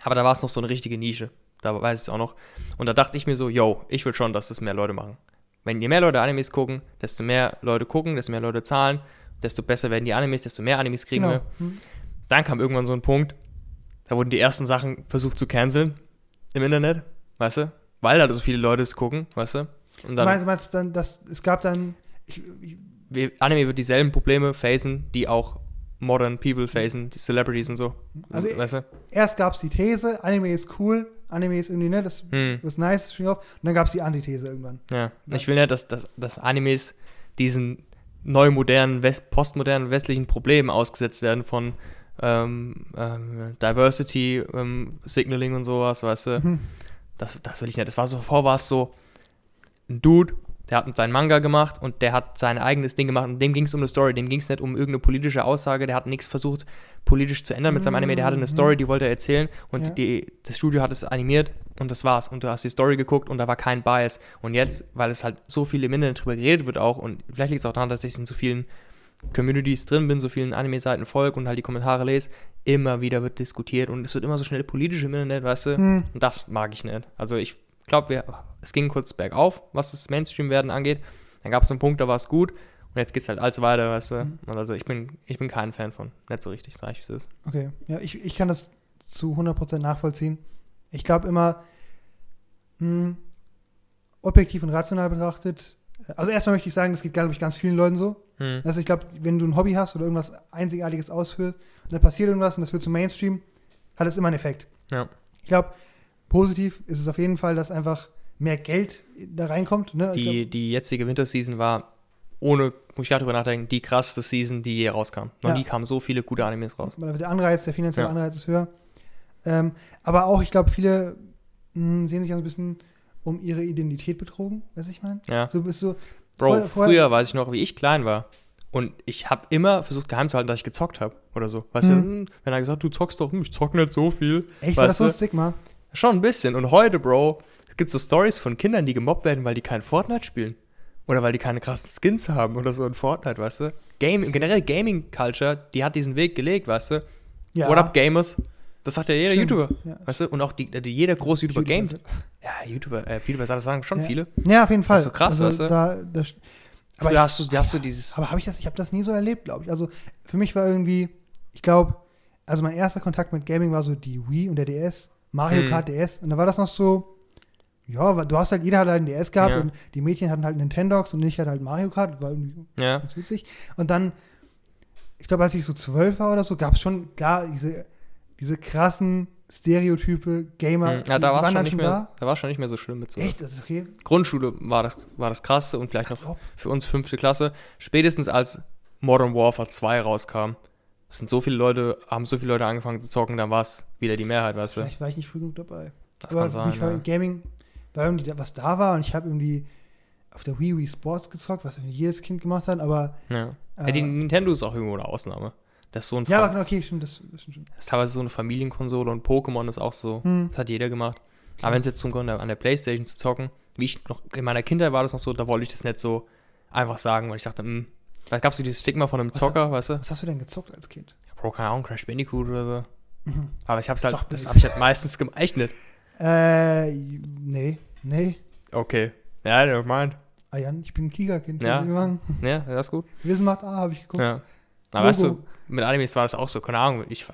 Aber da war es noch so eine richtige Nische. Da weiß ich es auch noch. Und da dachte ich mir so, yo, ich will schon, dass das mehr Leute machen. Wenn je mehr Leute Animes gucken, desto mehr Leute gucken, desto mehr Leute zahlen, desto besser werden die Animes, desto mehr Animes kriegen Genau. wir. Mhm. Dann kam irgendwann so ein Punkt, da wurden die ersten Sachen versucht zu canceln im Internet, weißt du? Weil halt so viele Leute es gucken, weißt du? Und dann, meinst, meinst du dann, dass es gab dann, ich, ich, Anime wird dieselben Probleme facen, die auch Modern People facen, die Celebrities und so. Also- weißt du? erst gab es die These, Anime ist cool, Anime ist irgendwie, ne, das Hm. was nice, spring auf, und dann gab es die Antithese irgendwann. Ja. Ich will nicht, dass, dass, dass Animes diesen neu modernen, West, postmodernen westlichen Problemen ausgesetzt werden von ähm, ähm, Diversity, ähm, Signaling und sowas, weißt du. Mhm. Das, das will ich nicht. Das war so, vorher war es so, ein Dude, der hat seinen Manga gemacht und der hat sein eigenes Ding gemacht und dem ging es um eine Story, dem ging es nicht um irgendeine politische Aussage, der hat nichts versucht politisch zu ändern mit seinem Anime, der hatte eine Mhm. Story, die wollte er erzählen und Ja. die, das Studio hat es animiert und das war's und du hast die Story geguckt und da war kein Bias und jetzt, weil es halt so viel im Internet drüber geredet wird auch und vielleicht liegt es auch daran, dass ich in so vielen Communities drin bin, so vielen Anime-Seiten folge und halt die Kommentare lese, immer wieder wird diskutiert und es wird immer so schnell politisch im Internet, weißt du, Hm. und das mag ich nicht. Also ich glaube, es ging kurz bergauf, was das Mainstream-Werden angeht. Dann gab es einen Punkt, da war es gut. Und jetzt geht es halt alles weiter, weißt du. Mhm. Und also ich bin, ich bin kein Fan von. Nicht so richtig, sag ich, wie es ist. Okay, ja, ich, ich kann das zu 100% nachvollziehen. Ich glaube immer, mh, objektiv und rational betrachtet, also erstmal möchte ich sagen, das geht, glaube ich, ganz vielen Leuten so. Hm. Also ich glaube, wenn du ein Hobby hast oder irgendwas Einzigartiges ausführst und dann passiert irgendwas und das wird zum Mainstream, hat es immer einen Effekt. Ja. Ich glaube, positiv ist es auf jeden Fall, dass einfach mehr Geld da reinkommt. Ne? Die, die jetzige Winterseason war, ohne, muss ich ja drüber nachdenken, die krasseste Season, die je rauskam. Noch Ja. nie kamen so viele gute Animes raus. glaub, der Anreiz, der finanzielle Ja. Anreiz ist höher. Ähm, aber auch, ich glaube, viele mh, sehen sich ja so ein bisschen um ihre Identität betrogen, weiß ich meine. Ja. So bist du, Bro, Vorher- vorher- früher weiß ich noch, wie ich klein war. Und ich habe immer versucht geheim zu halten, dass ich gezockt habe oder so. Weißt Hm. du, hm, wenn er gesagt, du zockst doch, hm, ich zock nicht so viel. echt, war das so du? Stigma? Schon ein bisschen. Und heute, Bro, es gibt so Stories von Kindern, die gemobbt werden, weil die kein Fortnite spielen. Oder weil die keine krassen Skins haben oder so in Fortnite, weißt du? Game, generell Gaming-Culture, die hat diesen Weg gelegt, weißt du? Ja. What up, Gamers? Das sagt ja jeder Stimmt, YouTuber. Ja. Weißt du? Und auch die, die, jeder große YouTuber gamet. YouTuber. Ja, YouTuber, äh, YouTuber das sagen schon Ja. viele. Ja, auf jeden Fall. Das ist so krass, also, weißt du? Da, da, aber ich, hast du, hast du dieses. aber habe ich das, ich habe das nie so erlebt, glaube ich. Also für mich war irgendwie, ich glaube, also mein erster Kontakt mit Gaming war so die Wii und der DS, Mario Hm. Kart DS und da war das noch so, Ja, du hast halt, jeder hat halt einen DS gehabt Ja. und die Mädchen hatten halt Nintendox und ich hatte halt Mario Kart, war irgendwie Ja. ganz witzig. Und dann, ich glaube, als ich so zwölf war oder so, gab es schon, klar, diese, diese krassen Stereotype, Gamer, Mhm. Ja, da war waren schon nicht mehr, da war schon nicht mehr so schlimm mit so. da. Echt, das ist okay. Grundschule war das, war das krasse und vielleicht noch ob. für uns fünfte Klasse. Spätestens als Modern Warfare 2 rauskam, sind so viele Leute, haben so viele Leute angefangen zu zocken, dann war es wieder die Mehrheit, weißt du. Vielleicht war ich nicht früh genug dabei. Das Aber kann sein, ich war ja. im Gaming, weil irgendwie da, was da war und ich habe irgendwie auf der Wii Wii Sports gezockt, was irgendwie jedes Kind gemacht hat, aber Ja. äh, ja, die Nintendo ist auch irgendwo eine Ausnahme. Das ist so ein ja, Fa- aber genau, okay, stimmt, das, das stimmt schon. das ist teilweise so eine Familienkonsole und Pokémon ist auch so. Hm. Das hat jeder gemacht. Aber wenn es jetzt zum Grunde an der Playstation zu zocken, wie ich noch, in meiner Kindheit war das noch so, da wollte ich das nicht so einfach sagen, weil ich dachte, hm, da gab es so dieses Stigma von einem Was- Zocker, weißt du? Was hast du denn gezockt als Kind? Bro, keine Ahnung, Crash Bandicoot oder so. Mhm. Aber ich hab's halt, Doch, das habe ich halt meistens gemacht. Echt nicht. Äh, nee, nee. Okay. Ja, never mind. Ah Jan, ich bin ein Kika-Kind. Ja. was? Ja, das ist gut. Wissen macht A, habe ich geguckt. Ja. Aber weißt du, mit Animes war das auch so, keine Ahnung. Ich,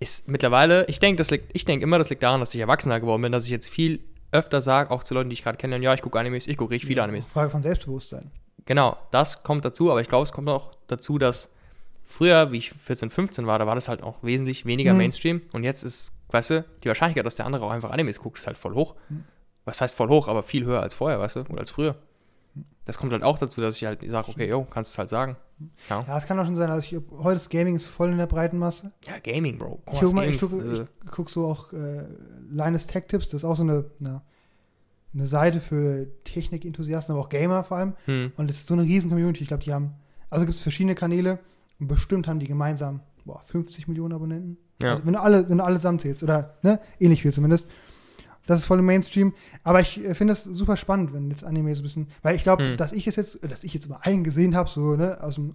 ist mittlerweile, ich denke, das liegt, ich denke immer, das liegt daran, dass ich erwachsener geworden bin, dass ich jetzt viel öfter sage, auch zu Leuten, die ich gerade kenne, ja, ich gucke Animes, ich gucke richtig viele Animes. Frage von Selbstbewusstsein. Genau, das kommt dazu, aber ich glaube, es kommt auch dazu, dass früher, wie ich 14, 15 war, da war das halt auch wesentlich weniger Mhm. Mainstream und jetzt ist, weißt du, die Wahrscheinlichkeit, dass der andere auch einfach Animes guckt, ist halt voll hoch. Mhm. Was heißt voll hoch, aber viel höher als vorher, weißt du, oder als früher. Das kommt halt auch dazu, dass ich halt sage, okay, yo, kannst du es halt sagen. Ja, Ja, es kann auch schon sein, also ich, heute ist Gaming ist voll in der breiten Masse. ja Gaming, Bro. Ich Oh, gucke das ich guck, äh, ich guck so auch äh, Linus Tech Tips, das ist auch so eine, eine, eine Seite für Technikenthusiasten, aber auch Gamer vor allem. hm. Und es ist so eine riesen Community. Ich glaube, die haben, also gibt es verschiedene Kanäle und bestimmt haben die gemeinsam boah, 50 Millionen Abonnenten. Ja. Also wenn du alle, wenn du alle zusammenzählst, oder ne, ähnlich viel zumindest. Das ist voll im Mainstream. Aber ich äh, finde es super spannend, wenn jetzt Anime so ein bisschen, weil ich glaube, Hm. dass ich es jetzt, dass ich jetzt mal einen gesehen habe, so, ne, aus dem,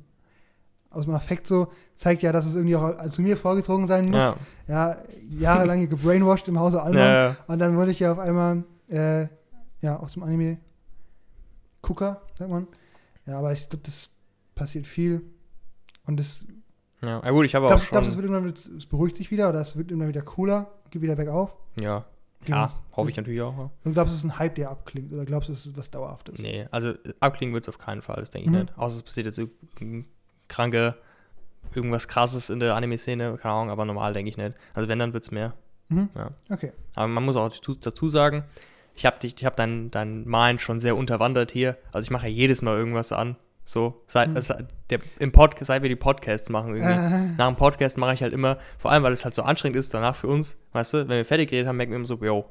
aus dem Affekt so, zeigt ja, dass es irgendwie auch zu mir vorgedrungen sein muss. ja. Ja, jahrelang hier gebrainwashed im Hause Allmann. Ja, ja. Und dann wurde ich ja auf einmal, äh, ja, aus dem Anime Gucker, sagt man. Ja, aber ich glaube, das passiert viel. Und das, ja. gut, ich habe auch glaubst schon, glaubst du, es wird irgendwann, es beruhigt sich wieder oder es wird irgendwann wieder cooler, geht wieder bergauf? ja, ja, das- hoffe ich natürlich auch. Ja. Und glaubst du, es ist ein Hype, der abklingt? Oder glaubst du, es ist was Dauerhaftes? Nee, also abklingen wird es auf keinen Fall, das denke ich Mhm. nicht. Außer es passiert jetzt kranke, irgendwas krasses in der Anime-Szene, keine Ahnung, aber normal denke ich nicht. Also wenn, dann wird es mehr. Mhm. Ja. Okay. Aber man muss auch dazu- sagen, ich habe hab dein, dein Mind schon sehr unterwandert hier. Also ich mache ja jedes Mal irgendwas an. So, seit, Mhm. der, im Pod, seit wir die Podcasts machen irgendwie. Äh, <laughs> Nach dem Podcast mache ich halt immer, vor allem weil es halt so anstrengend ist danach für uns, weißt du, wenn wir fertig geredet haben, merken wir immer so, yo,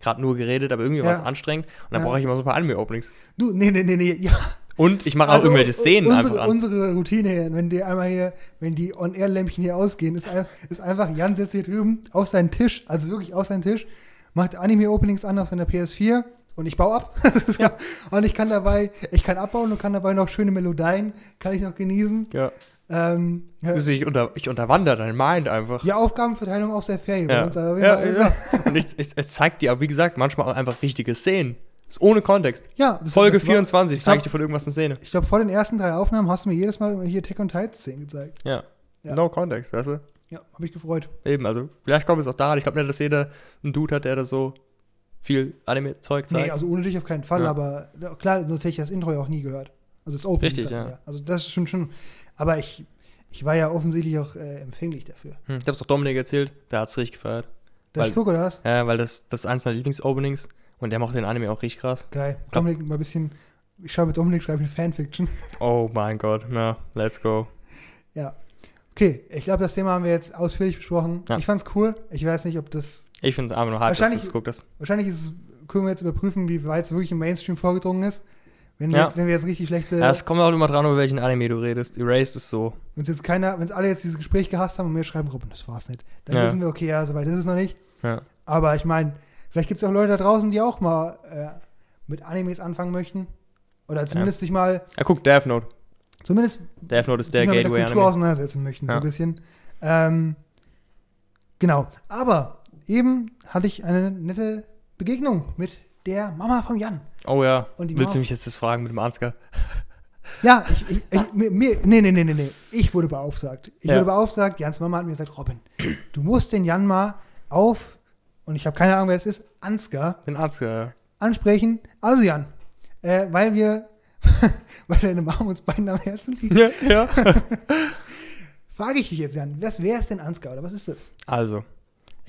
gerade nur geredet, aber irgendwie Ja. war es anstrengend und dann Ja. brauche ich immer so ein paar Anime-Openings. du, nee, nee, nee, nee. Ja. Und ich mache auch Also, irgendwelche Szenen unsere, einfach an. Unsere Routine wenn die einmal hier, wenn die On-Air-Lämpchen hier ausgehen, ist, ist einfach, Jan sitzt hier drüben auf seinen Tisch, also wirklich auf seinen Tisch, macht Anime-Openings an auf seiner PS4 und ich baue ab. <laughs> Ja. Und ich kann dabei, ich kann abbauen und kann dabei noch schöne Melodien, kann ich noch genießen. Ja. Ähm, ja, Also ich, unter, ich unterwandere dein Mind einfach. die Aufgabenverteilung auch sehr fair Ja. wir- Ja, also- ja. Und ich, ich, es zeigt dir, aber wie gesagt, manchmal auch einfach richtige Szenen. Ist ohne Kontext. ja, das- Folge das war- 24 ich zeige ich dir von irgendwas eine Szene. Ich glaube, vor den ersten drei Aufnahmen hast du mir jedes Mal hier Tech und Tides Szenen gezeigt. Ja. Ja. No Context, weißt du? Ja, habe ich gefreut. Eben, also vielleicht kommt es auch daran. Ich glaube nicht, dass jeder einen Dude hat, der da so viel Anime-Zeug zeigt. Nee, also ohne dich auf keinen Fall, Ja. aber ja, klar, sonst hätte ich das Intro ja auch nie gehört. Also das Opening. Richtig, man ja. Also das ist schon schon. Aber ich, ich war ja offensichtlich auch äh, empfänglich dafür. hm, ich habe es doch Dominik erzählt, der hat es richtig gefeiert. Dass Weil- ich gucke, oder was? Ja, weil das, das ist eins seiner Lieblings-Openings und der macht den Anime auch richtig krass. Geil. Dominik mal ein bisschen. Ich schreibe mit Dominik, schreibe ich Fanfiction. <laughs> Oh mein Gott, na, let's go. ja. Okay, ich glaube, das Thema haben wir jetzt ausführlich besprochen. Ja. Ich fand's cool. Ich weiß nicht, ob das. Ich finde einfach nur hype, dass du Wahrscheinlich- es guckt hast. Wahrscheinlich ist es, können wir jetzt überprüfen, wie weit es wirklich im Mainstream vorgedrungen ist. Wenn wir, Ja. jetzt, wenn wir jetzt richtig schlechte. Ja, es kommt auch immer dran, über welchen Anime du redest. Erased ist so. Wenn jetzt keiner, wenn alle jetzt dieses Gespräch gehasst haben und mir schreiben, Robin, das war's nicht, dann Ja. wissen wir, okay, ja, soweit ist es noch nicht. Ja. Aber ich meine, vielleicht gibt es auch Leute da draußen, die auch mal äh, mit Animes anfangen möchten. Oder zumindest sich mal, Ja, guck, Death Note. zumindest Death Note ist der sich mal mit der Kultur Gateway-Anime. auseinandersetzen möchten, so ein bisschen. Ähm, genau. Aber eben hatte ich eine nette Begegnung mit der Mama von Jan. Oh ja. Willst du mich jetzt das fragen mit dem Ansgar? <laughs> Ja, ich, ich, ich mir, mir, nee, nee, nee, nee, nee. Ich wurde beauftragt. Ich Ja. wurde beauftragt, Jans Mama hat mir gesagt, Robin, du musst den Jan mal auf, und ich habe keine Ahnung, wer es ist, Ansgar, Den Ansgar, ja. ansprechen. Also Jan, äh, weil wir, <laughs> weil deine Mom uns beiden am Herzen liegt, Ja, ja. <laughs> frage ich dich jetzt, Jan, was, wer ist denn Ansgar oder was ist das? Also,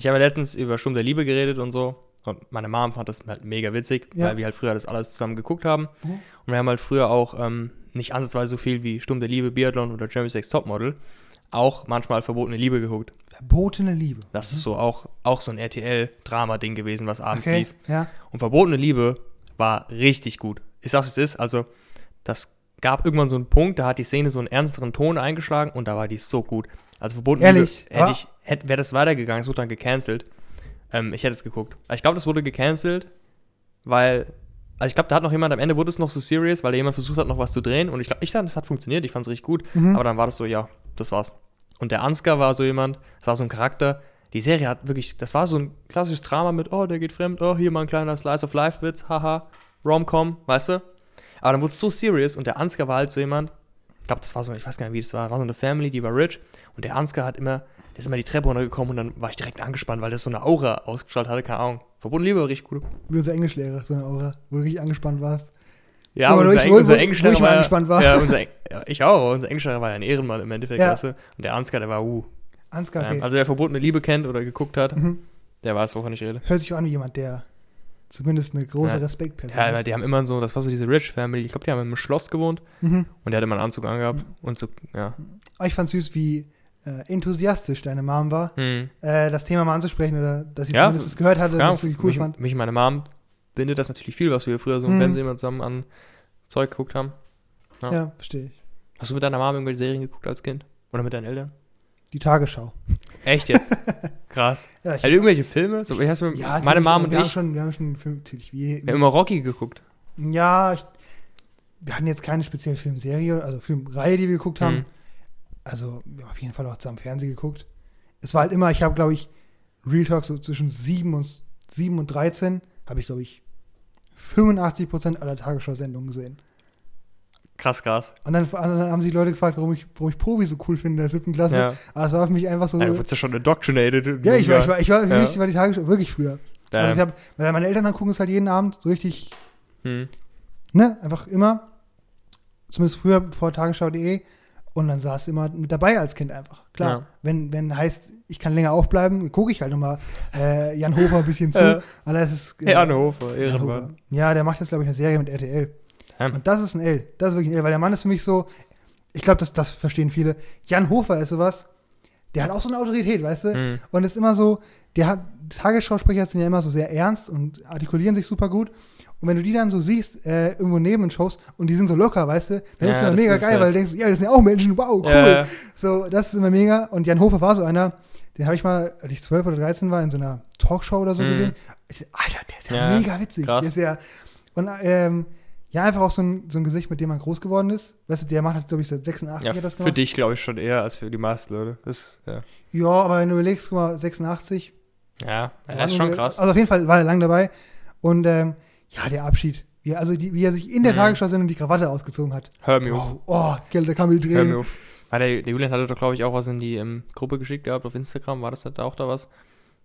ich habe ja letztens über Sturm der Liebe geredet und so. Und meine Mom fand das halt mega witzig, Ja. weil wir halt früher das alles zusammen geguckt haben. Mhm. Und wir haben halt früher auch ähm, nicht ansatzweise so viel wie Sturm der Liebe, Biathlon oder Jeremy Sex Topmodel auch manchmal verbotene Liebe geguckt. Verbotene Liebe. Das ist so auch, auch so ein RTL-Drama-Ding gewesen, was abends Okay, lief. ja. Und verbotene Liebe war richtig gut. Ich sag's, wie es ist. Also, das gab irgendwann so einen Punkt, da hat die Szene so einen ernsteren Ton eingeschlagen und da war die so gut. Also, verbotene Ehrlich? Liebe, hätte Ah. ich, wäre das weitergegangen, es wurde dann gecancelt. Ähm, ich hätte es geguckt. Aber ich glaube, das wurde gecancelt, weil, also ich glaube, da hat noch jemand, am Ende wurde es noch so serious, weil da jemand versucht hat, noch was zu drehen. Und ich glaube, ich dachte, das hat funktioniert, ich fand es richtig gut. Mhm. Aber dann war das so, ja, das war's. Und der Ansgar war so jemand, das war so ein Charakter. Die Serie hat wirklich, das war so ein klassisches Drama mit, oh, der geht fremd, oh, hier mal ein kleiner Slice of Life-Witz, haha, Rom-Com, weißt du? Aber dann wurde es so serious und der Ansgar war halt so jemand, ich glaube, das war so, ich weiß gar nicht, wie das war, war so eine Family, die war rich und der Ansgar hat immer, der ist immer die Treppe runtergekommen und dann war ich direkt angespannt, weil das so eine Aura ausgestrahlt hatte, keine Ahnung. Verbunden Liebe war richtig gut. Wie unser Englischlehrer, so eine Aura, wo du richtig angespannt warst. Ja, Aber unser, Eng- unser Englischlehrer war, angespannt war. Ja, unser, ja, ich auch, unser Englischlehrer war ja ein Ehrenmann im Endeffekt, Ja. weißt du? Und der Ansgar, der war, uh. Ansgar, okay. Also wer verbotene Liebe kennt oder geguckt hat, Mhm. der weiß, wovon ich rede. Hört sich auch an wie jemand, der zumindest eine große Ja. Respektperson Ja, ist. die haben immer so, das war so diese Rich Family, ich glaube, die haben im Schloss gewohnt Mhm. und der hat immer einen Anzug angehabt und so, ja. Aber ich fand süß, wie äh, enthusiastisch deine Mom war, Hm. äh, das Thema mal anzusprechen oder dass sie Ja, zumindest es gehört hatte, Ja, dass sie cool mich, fand. mich und meine Mom bindet das natürlich viel, was wir früher so im Mhm. Fernsehen immer zusammen an Zeug geguckt haben. ja. Ja, verstehe ich. Hast du mit deiner Mom irgendwelche Serien geguckt als Kind? Oder mit deinen Eltern? Die Tagesschau. Echt jetzt? <laughs> Krass. Ja, Also irgendwelche Filme? So, ich hast du, ja, meine Mom und wir Haben ich, schon, wir haben schon Film, natürlich. Wie, wir haben immer Rocky geguckt. ja, ich, wir hatten jetzt keine spezielle Filmserie, also Filmreihe, die wir geguckt haben. Hm. Also, haben auf jeden Fall auch zusammen Fernsehen geguckt. Es war halt immer, ich habe, glaube ich, Real Talk so zwischen 7 und, 7 und 13, habe ich, glaube ich, 85% aller Tagesschau-Sendungen gesehen. Krass, krass. Und dann, dann haben sich Leute gefragt, warum ich, warum ich Profi so cool finde in der siebten Klasse. Ja. Aber es war für mich einfach so. Ja, du wurdest ja schon indoctrinated. ja, ich war, ich war, ich war, Ja. mich war die Tagesschau wirklich früher. Damn. Also ich habe, weil meine Eltern dann gucken es halt jeden Abend so richtig, hm. ne, einfach immer. Zumindest früher vor tagesschau.de. Und dann saß immer mit dabei als Kind einfach. Klar. Ja. Wenn, wenn heißt, ich kann länger aufbleiben, gucke ich halt nochmal äh, Jan Hofer ein bisschen <laughs> zu. Äh. das ist, äh, Jan Hofer. Ehrenmann. Ja, der macht jetzt, glaube ich, eine Serie mit RTL. Ähm. Und das ist ein L. Das ist wirklich ein L, weil der Mann ist für mich so, ich glaube, das, das verstehen viele. Jan Hofer ist sowas, der hat auch so eine Autorität, weißt du? Hm. Und ist immer so, der hat, Tagesschausprecher sind ja immer so sehr ernst und artikulieren sich super gut. Und wenn du die dann so siehst, äh, irgendwo neben den Shows und die sind so locker, weißt du, dann Ja, ist das das mega ist geil, halt- weil du denkst, ja, das sind ja auch Menschen, wow, cool. Ja. So, das ist immer mega. Und Jan Hofer war so einer, den habe ich mal, als ich 12 oder 13 war, in so einer Talkshow oder so Mhm. gesehen. Ich, Alter, der ist ja, Ja, mega witzig. krass. Der ist ja, und ähm, ja, einfach auch so ein, so ein Gesicht, mit dem man groß geworden ist. Weißt du, der macht, glaube ich, seit 86 Ja, hat das für gemacht. dich glaube ich schon eher als für die meisten Leute. Das, ja, Ja, aber wenn du überlegst, guck mal, 86. ja das ist schon krass. Also auf jeden Fall war er lang dabei. Und ähm, ja, der Abschied. Wie, also die, wie er sich in der Mhm. Tagesschau-Sendung die Krawatte ausgezogen hat. Hör mir auf. Wow, oh, Geld, da kam die Hör mir auf. Ah, der, der Julian hatte doch, glaube ich, auch was in die ähm, Gruppe geschickt gehabt auf Instagram. War das da auch da was?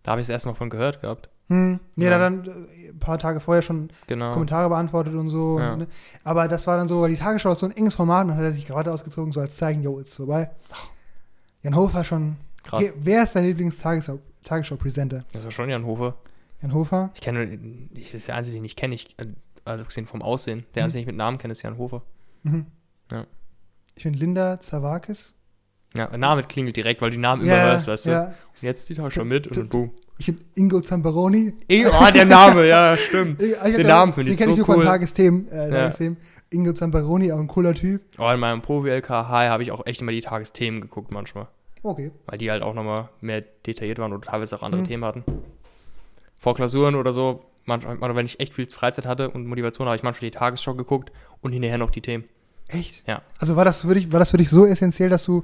Da habe ich es erstmal von gehört gehabt. Hm. Nee, Ja. da dann äh, ein paar Tage vorher schon Genau. Kommentare beantwortet und so. Ja. Ne? Aber das war dann so, weil die Tagesschau ist so ein enges Format und dann hat er sich die Krawatte ausgezogen, so als Zeichen, yo, ist vorbei. Jan Hofer schon. Krass. Wer- ist dein Lieblings-Tagesschau-Presenter? Das ist schon Jan Hofer. Jan Hofer? Ich kenne, ich, das ist der einzige, den ich kenne. Ich, also gesehen vom Aussehen. Der Mhm. einzige, den ich mit Namen kenne, ist Jan Hofer. Mhm. Ja. Ich finde Linda Zawakis. Ja, Name klingelt direkt, weil du die Namen immer Ja, hörst, weißt du. ja. Und jetzt die Tagesschau mit und dann boom. Ich finde Ingo Zamperoni. Eh, Oh, der Name, ja, stimmt. <laughs> Ich, ich Den Namen finde ich Den kenne so ich nur cool. von Tagesthemen. Äh, Ja. Tagesthemen. Ingo Zamperoni, auch ein cooler Typ. Oh, in meinem High habe ich auch echt immer die Tagesthemen geguckt manchmal. Okay. Weil die halt auch nochmal mehr detailliert waren oder teilweise auch andere Mhm. Themen hatten. Vor Klausuren oder so, manchmal, oder wenn ich echt viel Freizeit hatte und Motivation, habe ich manchmal die Tagesschau geguckt und hinterher noch die Themen. Echt? Ja. Also war das für dich, war das für dich so essentiell, dass du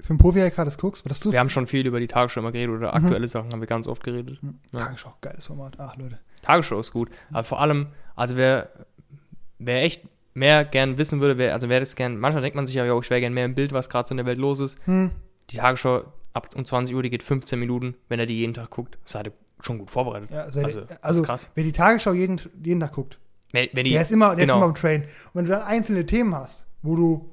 für einen profi das guckst? War das du? Wir haben schon viel über die Tagesschau immer geredet oder Mhm. aktuelle Sachen haben wir ganz oft geredet. Ja. Tagesschau, geiles Format. Ach, Leute. Tagesschau ist gut. Aber vor allem, also wer, wer echt mehr gern wissen würde, wer, also wer das gern, manchmal denkt man sich ja, jo, ich wäre gern mehr im Bild, was gerade so in der Welt los ist. Hm. Die Tagesschau ab um 20 Uhr, die geht 15 Minuten, wenn er die jeden Tag guckt. Das ist halt schon gut vorbereitet. Ja, also, Also, also, krass. wer die Tagesschau jeden, jeden Tag guckt, Wenn, wenn die, der ist immer, der genau. ist immer im Train. Und wenn du dann einzelne Themen hast, wo du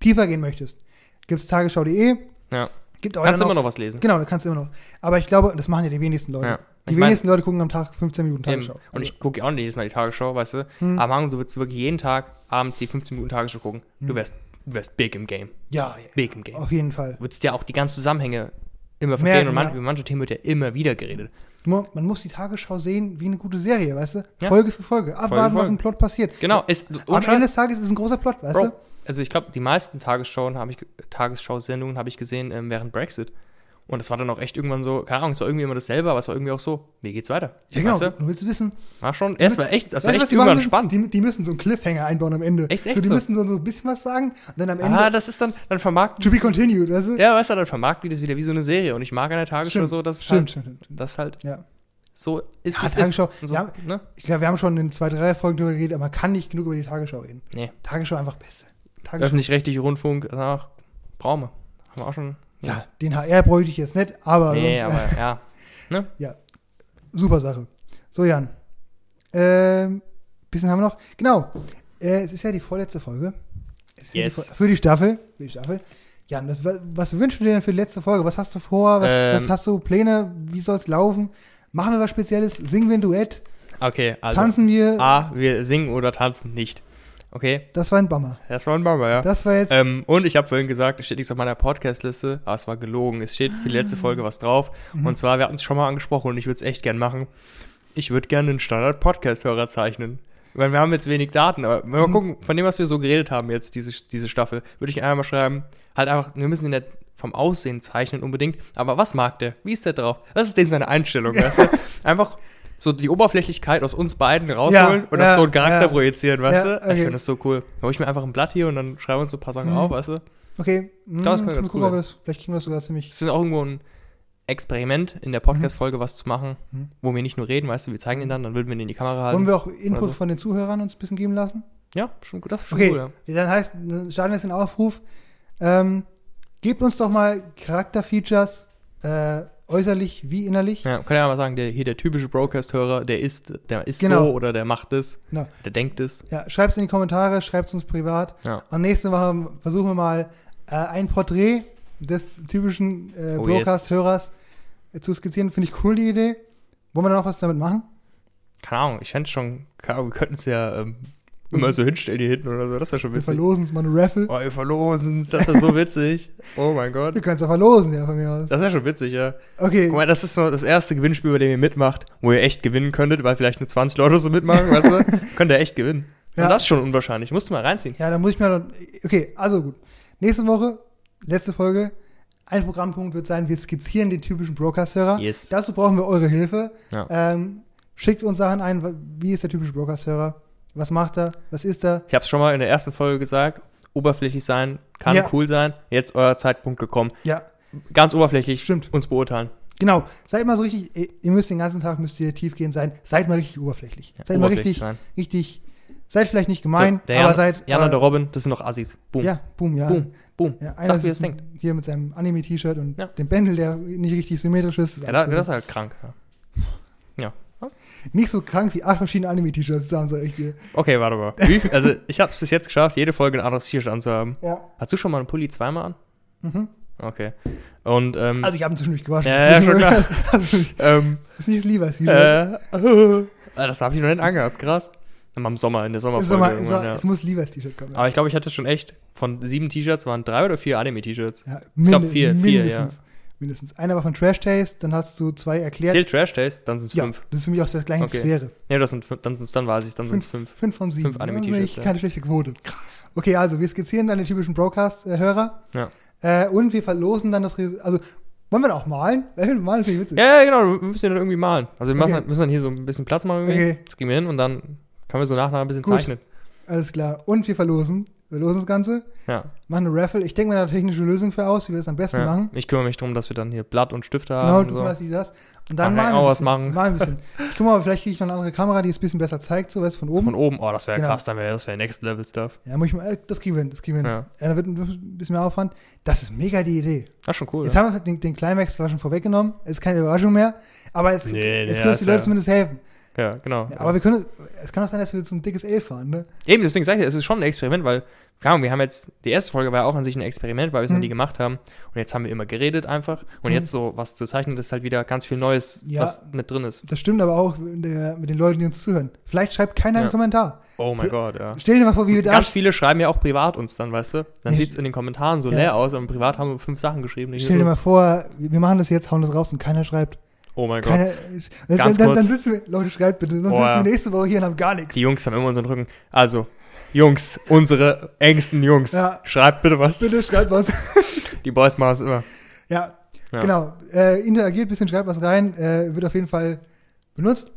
tiefer gehen möchtest, gibt es tagesschau.de, ja. gibt Kannst dann immer noch was lesen. Genau, da kannst du immer noch. Aber ich glaube, das machen ja die wenigsten Leute. Ja. Die Ich mein- wenigsten Leute gucken am Tag 15 Minuten Eben. Tagesschau. Und Also, ich gucke ja auch nicht jedes Mal die Tagesschau, weißt du. Hm. Aber Manu, du würdest wirklich jeden Tag abends die 15 Minuten Tagesschau gucken. Du wärst, du wärst big im Game. ja, ja, Big im Game. auf jeden Fall. Du würdest ja auch die ganzen Zusammenhänge immer verstehen und man, ja. über manche Themen wird ja immer wieder geredet. Nur, man muss die Tagesschau sehen wie eine gute Serie, weißt du? Ja. Folge für Folge. Abwarten, Folge. was im Plot passiert. Genau, ist, Am Ende des Tages ist es ein großer Plot, weißt Bro, du? also ich glaube, die meisten Tagesschauen habe ich, Tagesschau-Sendungen habe ich gesehen ähm, während Brexit. Und das war dann auch echt irgendwann so, keine Ahnung, es war irgendwie immer dasselbe, aber es war irgendwie auch so, wie geht's weiter? Ja, genau. Weißt du? Du willst wissen, War schon, es war echt, das war echt irgendwann müssen? spannend. Die, die müssen so einen Cliffhanger einbauen am Ende. Echt, echt so, die so? müssen so, so ein bisschen was sagen und dann am Ende Ah, das ist dann, dann vermarkten to be continued, weißt du? Ja, weißt du, dann vermarkten die das wieder wie so eine Serie. Und ich mag an der Tagesschau Stimmt, so, dass es Stimmt, halt, stimmt, stimmt. das halt Ja. so ist, Ja, es Tagesschau, ist. So, ja. ne? Ich glaube, wir haben schon in zwei, drei Folgen darüber geredet, aber man kann nicht genug über die Tagesschau reden. Nee. Tagesschau einfach beste. Öffentlich-rechtliche Rundfunk, ach, brauchen wir. Haben wir auch schon. Ja, den HR bräuchte ich jetzt nicht, aber, Nee, sonst, aber ja. <laughs> Ne? ja, super Sache. So, Jan. Ähm, bisschen haben wir noch. Genau. Äh, es ist ja die vorletzte Folge. Ja Yes. die, für die Staffel. Für die Staffel. Jan, das, wa- was wünschst du dir denn für die letzte Folge? Was hast du vor? Was, Ähm. was hast du Pläne? Wie soll es laufen? Machen wir was Spezielles? Singen wir ein Duett? Okay, also. Tanzen wir? A, wir singen oder tanzen nicht. Okay, Das war ein Bummer. das war ein Bummer, ja. Das war jetzt. Ähm, und ich habe vorhin gesagt, es steht nichts auf meiner Podcast-Liste, aber es war gelogen. Es steht für die letzte Folge was drauf. Mhm. Und zwar, wir hatten es schon mal angesprochen und ich würde es echt gern machen. Ich würde gerne einen Standard-Podcast-Hörer zeichnen. Ich meine, wir haben jetzt wenig Daten, aber wenn wir mal Mhm. gucken, von dem, was wir so geredet haben jetzt, diese, diese Staffel, würde ich einfach mal schreiben, halt einfach, wir müssen ihn nicht vom Aussehen zeichnen unbedingt, aber was mag der? Wie ist der drauf? Was ist dem seine Einstellung, weißt du? <laughs> Einfach so die Oberflächlichkeit aus uns beiden rausholen Ja, und auf ja, so einen Charakter ja. projizieren, weißt du? Ich okay. finde das so cool. Da hole ich mir einfach ein Blatt hier und dann schreiben wir uns so ein paar Sachen Mhm. auf, weißt du? okay. Hm, Das kann ganz gucken, cool wir das, vielleicht kriegen wir das sogar ziemlich. Es ist auch irgendwo ein Experiment, in der Podcast-Folge was zu machen, Mhm. wo wir nicht nur reden, weißt du, wir zeigen ihn dann, dann würden wir ihn in die Kamera halten. Wollen wir auch Input so. von den Zuhörern uns ein bisschen geben lassen? ja, schon gut, das ist schon Okay, cool. Ja, dann heißt, dann starten wir jetzt den Aufruf. Ähm, gebt uns doch mal Charakterfeatures, äh, äußerlich wie innerlich. Ja, kann ja mal sagen, der, hier der typische Broadcast-Hörer, der ist, der ist Genau. so oder der macht es, Genau. der denkt es. Ja, schreibt es in die Kommentare, schreibt es uns privat. Ja. Und nächste Woche versuchen wir mal äh, ein Porträt des typischen äh, Oh, Broadcast-Hörers äh, zu skizzieren. Finde ich cool, die Idee. Wollen wir da noch was damit machen? Keine Ahnung, ich fände schon, keine Ahnung, wir könnten es ja ähm, immer so hinstellen hier hinten oder so, das wäre schon Wir witzig. verlosen es mal eine Raffle. Oh, wir verlosen es, das wäre so witzig. Oh mein Gott. Wir können es auch verlosen, ja, von mir aus. Das wäre schon witzig, ja. Okay, Guck mal, das ist so das erste Gewinnspiel, bei dem ihr mitmacht, wo ihr echt gewinnen könntet, weil vielleicht nur 20 Leute so mitmachen, weißt du? <laughs> Könnt ihr echt gewinnen. Ja. Und das ist schon unwahrscheinlich. Musst du mal reinziehen. ja, dann muss ich mir noch. Okay, also gut. Nächste Woche, letzte Folge. Ein Programmpunkt wird sein, wir skizzieren den typischen Broadcast-Hörer. Yes. Dazu brauchen wir eure Hilfe. Ja. Ähm, schickt uns Sachen ein, wie ist der typische Broadcast-Hörer? Was macht er? Was ist er? Ich habe es schon mal in der ersten Folge gesagt. Oberflächlich sein kann Ja. cool sein. Jetzt euer Zeitpunkt gekommen. Ja, Ganz oberflächlich Stimmt. uns beurteilen. genau. Seid mal so richtig, ihr- müsst den ganzen Tag, müsst ihr tiefgehend sein. Seid mal richtig oberflächlich. Ja, seid mal oberflächlich richtig, sein. richtig, seid vielleicht nicht gemein, So, der aber Jan, seid. Jan und der Robin, das sind noch Assis. Boom. Ja, boom, ja. Boom. Boom. Ja, einer Sag, wie es denkt. Hier mit seinem Anime-T-Shirt und Ja. dem Bändel, der nicht richtig symmetrisch ist. Ja, das, das ist halt krank. Ja. Nicht so krank wie acht verschiedene Anime-T-Shirts zusammen, sag ich dir. Okay, warte mal. Also, ich habe es bis jetzt geschafft, jede Folge ein anderes T-Shirt anzuhaben. Ja. Hast du schon mal einen Pulli zweimal an? Mhm. Okay. Und, ähm, Also ich habe ihn zwischendurch gewaschen. Ja, ja, schon klar. <laughs> Also, ähm, das ist nicht das Levi's-T-Shirt. äh, <laughs> das habe ich noch nicht angehabt, krass. Im Sommer, in der Sommerfolge. Sommer, irgendwann, so, ja. Es muss Levi's-T-Shirt kommen. Aber ich glaube, ich hatte schon echt, von sieben T-Shirts waren drei oder vier Anime-T-Shirts. Ja, Ich glaub, mind- vier, vier, mindestens. Mindestens. Einer war von Trash Taste, dann hast du zwei erklärt. Zählt Trash Taste, dann sind es ja, fünf. das ist für mich aus der gleichen Okay. Sphäre. Nee, das sind fünf, dann, dann weiß ich, dann sind es fünf. Fünf von sieben. Fünf Anime-T-Shirts, Das ist ja. keine schlechte Quote. Krass. Okay, also wir skizzieren dann den typischen Broadcast-Hörer. Ja. Äh, und wir verlosen dann das. Also, wollen wir auch malen? Weil Malen finde ich witzig. Ja, ja, genau, wir müssen ja dann irgendwie malen. Also wir machen, Okay. halt- müssen dann hier so ein bisschen Platz machen irgendwie. Okay. Jetzt gehen wir hin und dann können wir so nach und nach ein bisschen Gut. zeichnen. Alles klar. Und wir verlosen wir losen das Ganze, Ja. machen eine Raffle. Ich denke mir da eine technische Lösung für aus, wie wir es am besten ja. machen. Ich kümmere mich darum, dass wir dann hier Blatt und Stifte Genau, haben. du und so. weißt, wie das. Und dann ich machen wir ein bisschen, machen. Ein bisschen. Ich guck mal, vielleicht kriege ich noch eine andere Kamera, die es ein bisschen besser zeigt, so weißt du, von oben. Von oben, oh, das wäre Genau. krass, dann wäre das wäre Next Level Stuff. Ja, muss ich mal, äh, das kriegen wir hin, das kriegen wir hin. Ja. Ja. da wird ein bisschen mehr Aufwand. Das ist mega die Idee. Das ist schon cool. Jetzt haben wir den, den Climax zwar schon vorweggenommen, ist keine Überraschung mehr, aber jetzt, Nee, jetzt nee, können die Leute zumindest helfen. Ja, genau. Ja, aber wir können, es kann auch sein, dass wir so ein dickes L fahren, ne? Eben, deswegen sage ich, es ist schon ein Experiment, weil, keine Ahnung, wir haben jetzt, die erste Folge war ja auch an sich ein Experiment, weil wir es noch Mhm. nie gemacht haben. Und jetzt haben wir immer geredet einfach. Und Mhm. jetzt so was zu zeichnen, das ist halt wieder ganz viel Neues, Ja. was mit drin ist. Das stimmt aber auch mit, der, mit den Leuten, die uns zuhören. Vielleicht schreibt keiner einen. Kommentar. Oh mein Gott, ja. Stell dir mal vor, wie wir da Ganz viele schreiben ja auch privat uns dann, weißt du? Dann sieht es in den Kommentaren so leer aus, aber privat haben wir fünf Sachen geschrieben. Stell dir mal vor, wir machen das jetzt, hauen das raus und keiner schreibt. Oh mein Gott. Keiner, dann, Ganz dann, dann kurz. sitzen wir, Leute, schreibt bitte, sonst Oh, sitzen ja. wir nächste Woche hier und haben gar nichts. Die Jungs haben immer unseren Rücken. Also, Jungs, unsere engsten Jungs, Ja. schreibt bitte was. Bitte schreibt was. <laughs> Die Boys machen es immer. ja, Ja. genau. Äh, interagiert ein bisschen, schreibt was rein. Äh, wird auf jeden Fall benutzt.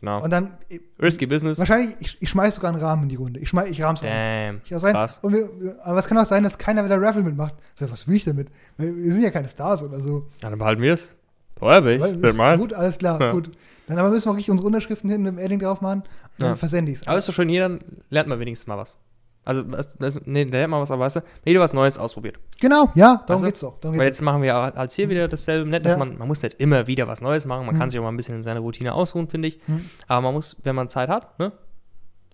Genau. Und dann, äh, Risky Business. wahrscheinlich, ich, ich schmeiß sogar einen Rahmen in die Runde. Ich, schmeiß, ich rahm's rein. Damn. Ich hau's rein. Krass. Und wir, wir- aber es kann auch sein, dass keiner wieder Raffle mitmacht. So, was will ich damit? Weil Wir sind ja keine Stars oder so. Ja, dann behalten wir es. Feuerwehr, Weil- ich bin meins. Gut, alles klar, Ja. gut. Dann aber müssen wir wirklich unsere Unterschriften hinten mit dem Edding drauf machen. Dann Ja. versende ich's. Aber ist doch schön, jeder lernt mal wenigstens mal was. Also, nee, der lernt mal was, aber weißt du, jeder was Neues ausprobiert. Genau, ja, darum Weißt du? geht's doch. Darum geht's jetzt machen wir als hier wieder dasselbe. Nett, dass Ja. man, man muss nicht immer wieder was Neues machen. Man Mhm. kann sich auch mal ein bisschen in seiner Routine ausruhen, finde ich. Mhm. Aber man muss, wenn man Zeit hat, ne?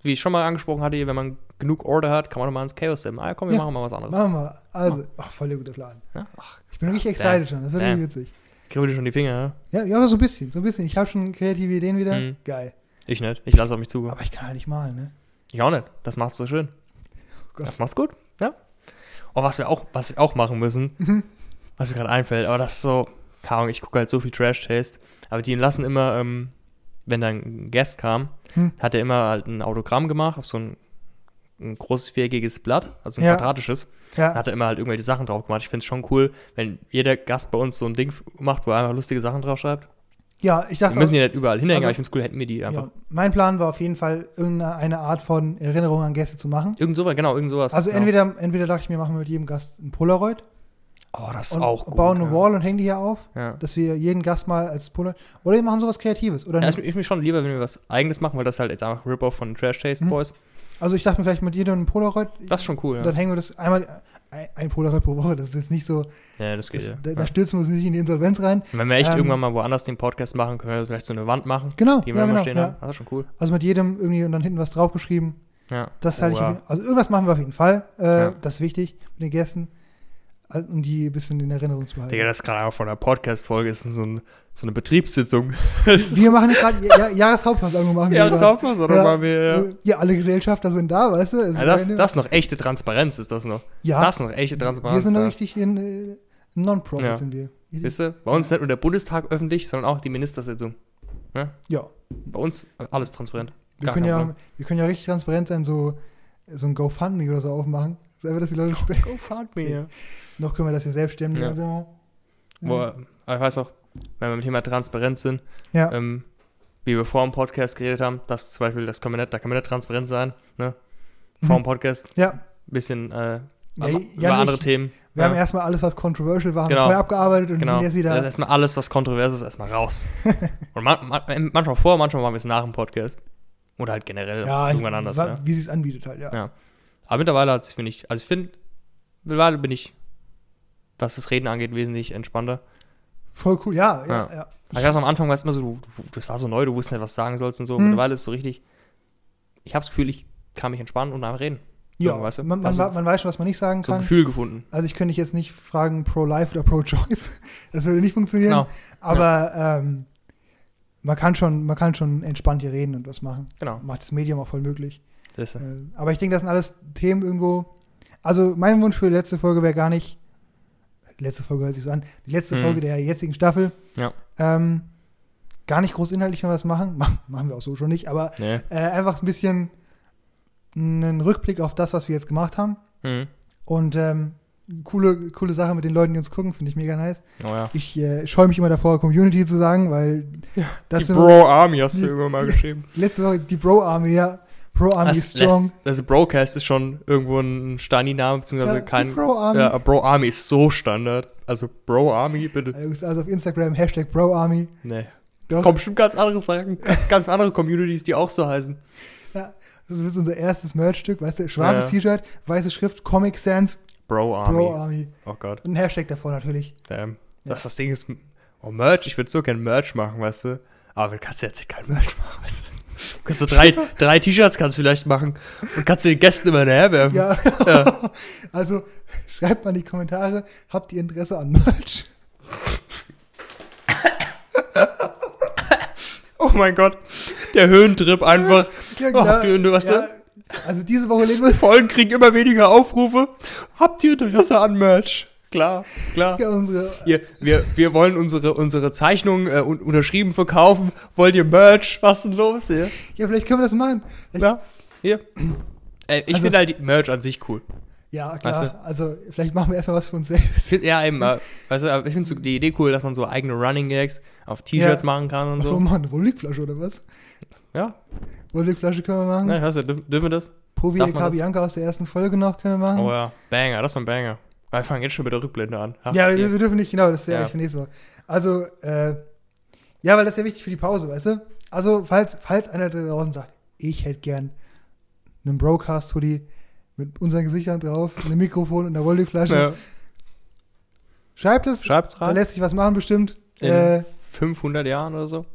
Wie ich schon mal angesprochen hatte, wenn man genug Order hat, kann man auch mal ins Chaos steppen. Ah, komm, wir Ja. machen mal was anderes. Machen wir. Also, ach, voll der gute Plan. Ja? Ach, Ich bin richtig Damn. excited schon. Das wird Damn. richtig witzig. Kribbel dir schon die Finger, ja? Ja, aber so ein bisschen. So ein bisschen. Ich habe schon kreative Ideen wieder. Mhm. Geil. Ich nicht. Ich lasse auf mich zukommen. Aber ich kann halt nicht malen, ne? Ich auch nicht. Das macht's so schön. Gott. Das macht's gut, ja. Und was wir auch, was wir auch machen müssen, Mhm. was mir gerade einfällt, aber das ist so, keine Ahnung, ich gucke halt so viel Trash-Taste, aber die lassen immer, ähm, wenn dann ein Guest kam, Hm. hat er immer halt ein Autogramm gemacht auf so ein, ein großes viereckiges Blatt, also ein Ja. quadratisches. Ja, hat er immer halt irgendwelche Sachen drauf gemacht. Ich finde es schon cool, wenn jeder Gast bei uns so ein Ding macht, wo er einfach lustige Sachen drauf schreibt. ja ich Wir dachte, müssen die nicht überall hinhängen, also- aber ich finde es cool, hätten wir die einfach. ja, mein Plan war auf jeden Fall, irgendeine Art von Erinnerung an Gäste zu machen. Irgend sowas, genau, irgend sowas. Also genau. entweder, entweder dachte ich mir, machen wir mit jedem Gast ein Polaroid Oh, das ist und auch gut. bauen eine ja. Wall und hängen die hier auf, Ja. dass wir jeden Gast mal als Polaroid. Oder wir machen sowas Kreatives. Oder Ja, ist mir schon lieber, wenn wir was Eigenes machen, weil das halt jetzt einfach Rip-Off von Trash Taste Mhm. Boys. Also ich dachte mir vielleicht mit jedem ein Polaroid. Das ist schon cool, ja. dann hängen wir das einmal, ein, Polaroid pro Woche. Das ist jetzt nicht so, Ja, das geht das, ja. da, da stürzen wir uns nicht in die Insolvenz rein. Und wenn wir echt ähm, irgendwann mal woanders den Podcast machen, können wir vielleicht so eine Wand machen, Genau, die wir ja, immer genau. stehen Ja. haben. Das ist schon cool. Also mit jedem irgendwie und dann hinten was draufgeschrieben. Ja. Das Oh, halte ich, ja. jeden- also irgendwas machen wir auf jeden Fall. Äh, Ja. Das ist wichtig mit den Gästen, um die ein bisschen in Erinnerung zu behalten. Digga, das ist gerade auch von der Podcast-Folge, ist so, ein, so eine Betriebssitzung. <laughs> Das wir machen gerade ja, Jahreshauptversammlung machen wir ja, gerade. das Hauptpass, oder Ja, machen wir, ja. Ja, alle Gesellschafter sind da, weißt du? Es Ja, ist das, das ist noch echte Transparenz, ist das noch. ja, Das ist noch echte Transparenz. wir sind noch ja. richtig in äh, Non-Profit Ja. sind wir. Wisst ihr, bei uns nicht nur der Bundestag öffentlich, sondern auch die Ministersitzung. Ja, Bei uns alles transparent. wir Gar können ja, Problem. wir können ja richtig transparent sein, so, so ein GoFundMe oder so aufmachen. Das ist einfach, dass die Leute spenden. Go fund me, ja. <laughs> Noch können wir das hier selbst stemmen. Ja. Also, aber ich weiß auch, wenn wir mit dem Thema Transparenz sind, ja. ähm, wie wir vor dem Podcast geredet haben, das zum Beispiel, das kann man nicht, da kann man nicht transparent sein, ne? Vor dem Mhm. Podcast ja. ein bisschen äh, Ja, über ja, andere Themen. Wir haben erstmal alles, was controversial war, haben Genau. vorher abgearbeitet und genau. sind jetzt wieder. Also erstmal alles, was kontrovers ist, erstmal raus. <laughs> und man, man, manchmal vor, manchmal machen wir es nach dem Podcast. Oder halt generell irgendwann anders. wa- Ja. wie sie es anbietet halt, ja. Ja. Aber mittlerweile hat es, finde ich, also ich finde, mittlerweile bin ich, was das Reden angeht, wesentlich entspannter. Voll cool, ja, ja, Ja. ja. Ich weiß, am Anfang war es immer so, du, du, das war so neu, du wusstest nicht, was du sagen sollst und so. Hm. Mittlerweile ist es so richtig, ich habe das Gefühl, ich kann mich entspannen und einfach reden. Ja, So, weißt du? man, man, Also, man weiß schon, was man nicht sagen So ein kann. Gefühl gefunden. Also ich könnte dich jetzt nicht fragen pro-life oder pro-choice. <laughs> Das würde nicht funktionieren. Genau, Aber ähm, man, kann schon, man kann schon entspannt hier reden und was machen. genau. Macht das Medium auch voll möglich. Das, Äh, aber ich denke, das sind alles Themen irgendwo. Also mein Wunsch für die letzte Folge wäre gar nicht, die letzte Folge hört sich so an, die letzte Mhm. Folge der jetzigen Staffel. Ja. Ähm, gar nicht groß inhaltlich mehr was machen. <laughs> Mach, machen wir auch so schon nicht, aber nee. äh, einfach ein bisschen einen Rückblick auf das, was wir jetzt gemacht haben. Mhm. Und ähm, coole, coole Sache mit den Leuten, die uns gucken, finde ich mega nice. Oh ja. Ich äh, scheue mich immer davor, Community zu sagen, weil das Die sind Bro Army hast du irgendwann mal geschrieben. <laughs> letzte Woche die Bro-Army, ja. Pro Army Das, Strong. lässt, also Broadcast ist schon irgendwo ein Stani-Name, beziehungsweise Ja, kein. Pro Army. Ja, Bro Army ist so Standard. Also Bro Army, bitte. Also auf Instagram Hashtag Pro Army. Nee. Doch. Kommen bestimmt ganz andere Sachen, ganz, ganz andere Communities, die auch so heißen. Ja, das ist unser erstes Merchstück, weißt du? Schwarzes Ja. T-Shirt, weiße Schrift, Comic Sans, Bro Army. Pro Army. Oh Gott, Und ein Hashtag davor natürlich. damn. Ja. Das, das Ding ist, oh Merch, ich würde so gern Merch machen, weißt du. Aber du kannst jetzt kein Merch machen, weißt du. Du kannst so drei, <laughs> drei T-Shirts kannst du vielleicht machen und kannst du den Gästen immer hinterherwerfen. Ja. Ja. <laughs> also schreibt mal in die Kommentare, habt ihr Interesse an Merch? <laughs> Oh mein Gott, der Höhentrip einfach. Ja, Ach, du, du, weißt du? Also diese Woche legen wir Folgen kriegen immer weniger Aufrufe. Habt ihr Interesse an Merch? Klar, klar. ja unsere Ihr, wir, wir wollen unsere, unsere Zeichnungen äh, un unterschrieben verkaufen. Wollt ihr Merch? Was ist denn los hier? Ja, vielleicht können wir das machen. Vielleicht, Ja, hier. Äh, ich Also- finde halt die Merch an sich cool. ja, klar. Weißt Also vielleicht machen wir erstmal was für uns selbst. Ja, eben, äh, weißt du, ich finde so die Idee cool, dass man so eigene Running Gags auf T-Shirts Ja. machen kann und Was so. wir machen? Eine Wollwegflasche oder was? Ja, Wollwegflasche können wir machen. ne, weißt du, dürfen, dürfen wir das? Povi? Bianca aus der ersten Folge noch können wir machen. Oh ja, Banger, das war ein Banger. Wir fangen jetzt schon mit der Rückblende an. Ach, Ja, wir, wir dürfen nicht, genau, das ist ja, Ja. ich finde so. Also, äh, ja, weil das ist ja wichtig für die Pause, weißt du? Also, falls, falls einer da draußen sagt, ich hätte gern einen Broadcast-Hoodie mit unseren Gesichtern drauf, einem Mikrofon und einer Wollwegflasche, Ja. schreibt es, Schreibt's da rein. lässt sich was machen bestimmt. In Äh, 500 Jahren oder so.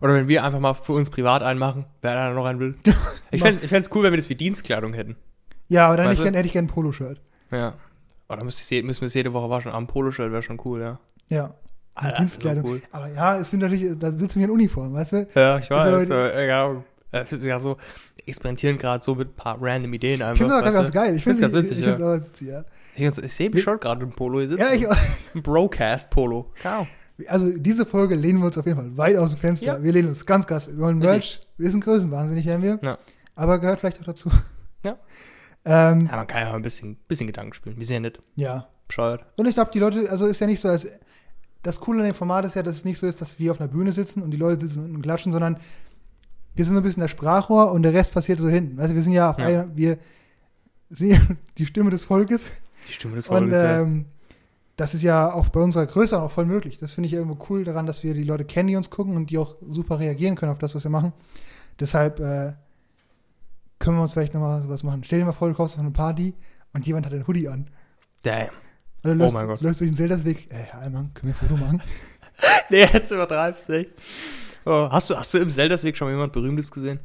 Oder wenn wir einfach mal für uns privat einen machen, wer da noch einen will. <laughs> Ich fände es cool, wenn wir das wie Dienstkleidung hätten. ja, aber dann hätte ich, du? gern, hätte ich gern ein Poloshirt. Ja. Oder müsste ich, müssen wir es jede Woche waschen. Am Poloshirt wäre schon cool, ja. Ja, Alter, das ist so Dienstkleidung. cool. Aber ja, es sind natürlich, da sitzen wir in Uniform, weißt du? Ja, ich weiß. Also, äh, ja, äh, ja, so experimentieren gerade so mit ein paar random Ideen Ich einfach. finde es aber ganz geil. Ich finde es ganz witzig, Ich ja. aber witzig, ja. Ich, ich sehe mich schon gerade im Polo hier sitzen. Ja, ich, Ein Brocast-Polo. Genau. Also diese Folge lehnen wir uns auf jeden Fall weit aus dem Fenster. Ja. Wir lehnen uns ganz krass. Wir wollen. Merch. Wir sind größenwahnsinnig, werden wir. Ja. Aber gehört vielleicht auch dazu. Ja. Ähm, Ja, man kann ja auch ein bisschen, bisschen Gedanken spielen. Wir sind ja nicht ja. bescheuert. Und ich glaube, die Leute, also ist ja nicht so, als das Coole an dem Format ist ja, dass es nicht so ist, dass wir auf einer Bühne sitzen und die Leute sitzen und klatschen, sondern wir sind so ein bisschen der Sprachrohr und der Rest passiert so hinten. Weißt du, wir sind ja, auf Ja. einer- wir sind ja <laughs> die Stimme des Volkes Die Stimme des und Volkes, ja. ähm, das ist ja auch bei unserer Größe auch voll möglich. Das finde ich irgendwo cool daran, dass wir die Leute kennen, die uns gucken und die auch super reagieren können auf das, was wir machen. Deshalb äh, können wir uns vielleicht nochmal sowas machen. Stell dir mal vor, du kommst auf eine Party und jemand hat einen Hoodie an. Damn. Und dann Oh läufst, mein Gott. läufst durch den Zeldersweg. Ey, Herr Allmann, können wir ein Foto machen? <laughs> Nee, jetzt übertreibst du echt. Oh, hast, du, hast du im Zelda-Weg schon mal jemand Berühmtes gesehen?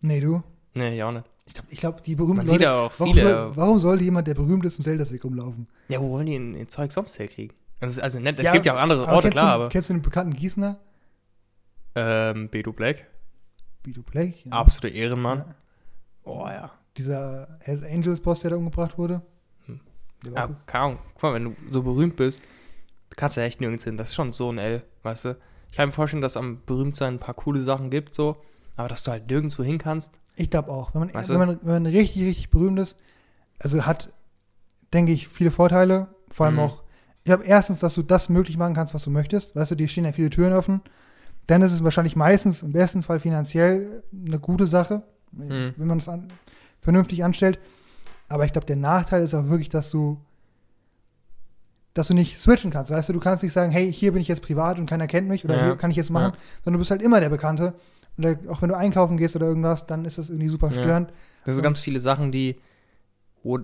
Nee, du? Nee, ich auch nicht. Ich glaube, glaub, die berühmten Man Leute, sieht ja auch warum, viele. soll, warum sollte jemand, der berühmt ist, im Zeldersweg rumlaufen? ja, wo wollen die ein, ein Zeug sonst herkriegen? Also, also nicht, es Ja, gibt ja auch andere Orte, klar, du, aber. kennst du den bekannten Gießener? Ähm, Beto Black, Bido Play? Ja. absoluter Ehrenmann. Ja. Oh ja. Dieser Hells Angels Boss, der da umgebracht wurde. Hm. Ja, cool. keine Ahnung. Guck mal, wenn du so berühmt bist, kannst du ja echt nirgends hin. Das ist schon so ein L, weißt du? Ich kann mir vorstellen, dass am Berühmtsein ein paar coole Sachen gibt, so. Aber dass du halt nirgendwo hin kannst. Ich glaube auch. Wenn man, Weißt wenn, du? man, wenn man richtig, richtig berühmt ist, also hat, denke ich, viele Vorteile. Vor allem Mhm. auch, ich glaube, erstens, dass du das möglich machen kannst, was du möchtest. Weißt du, dir stehen ja viele Türen offen. Dann ist es wahrscheinlich meistens, im besten Fall finanziell, eine gute Sache, Mhm. wenn man es an, vernünftig anstellt. Aber ich glaube, der Nachteil ist auch wirklich, dass du, dass du nicht switchen kannst. Weißt du, du kannst nicht sagen, hey, hier bin ich jetzt privat und keiner kennt mich oder Ja. hier kann ich jetzt machen, sondern du bist halt immer der Bekannte. Und da- auch wenn du einkaufen gehst oder irgendwas, dann ist das irgendwie super Ja. störend. Das sind so ganz viele Sachen, die, wo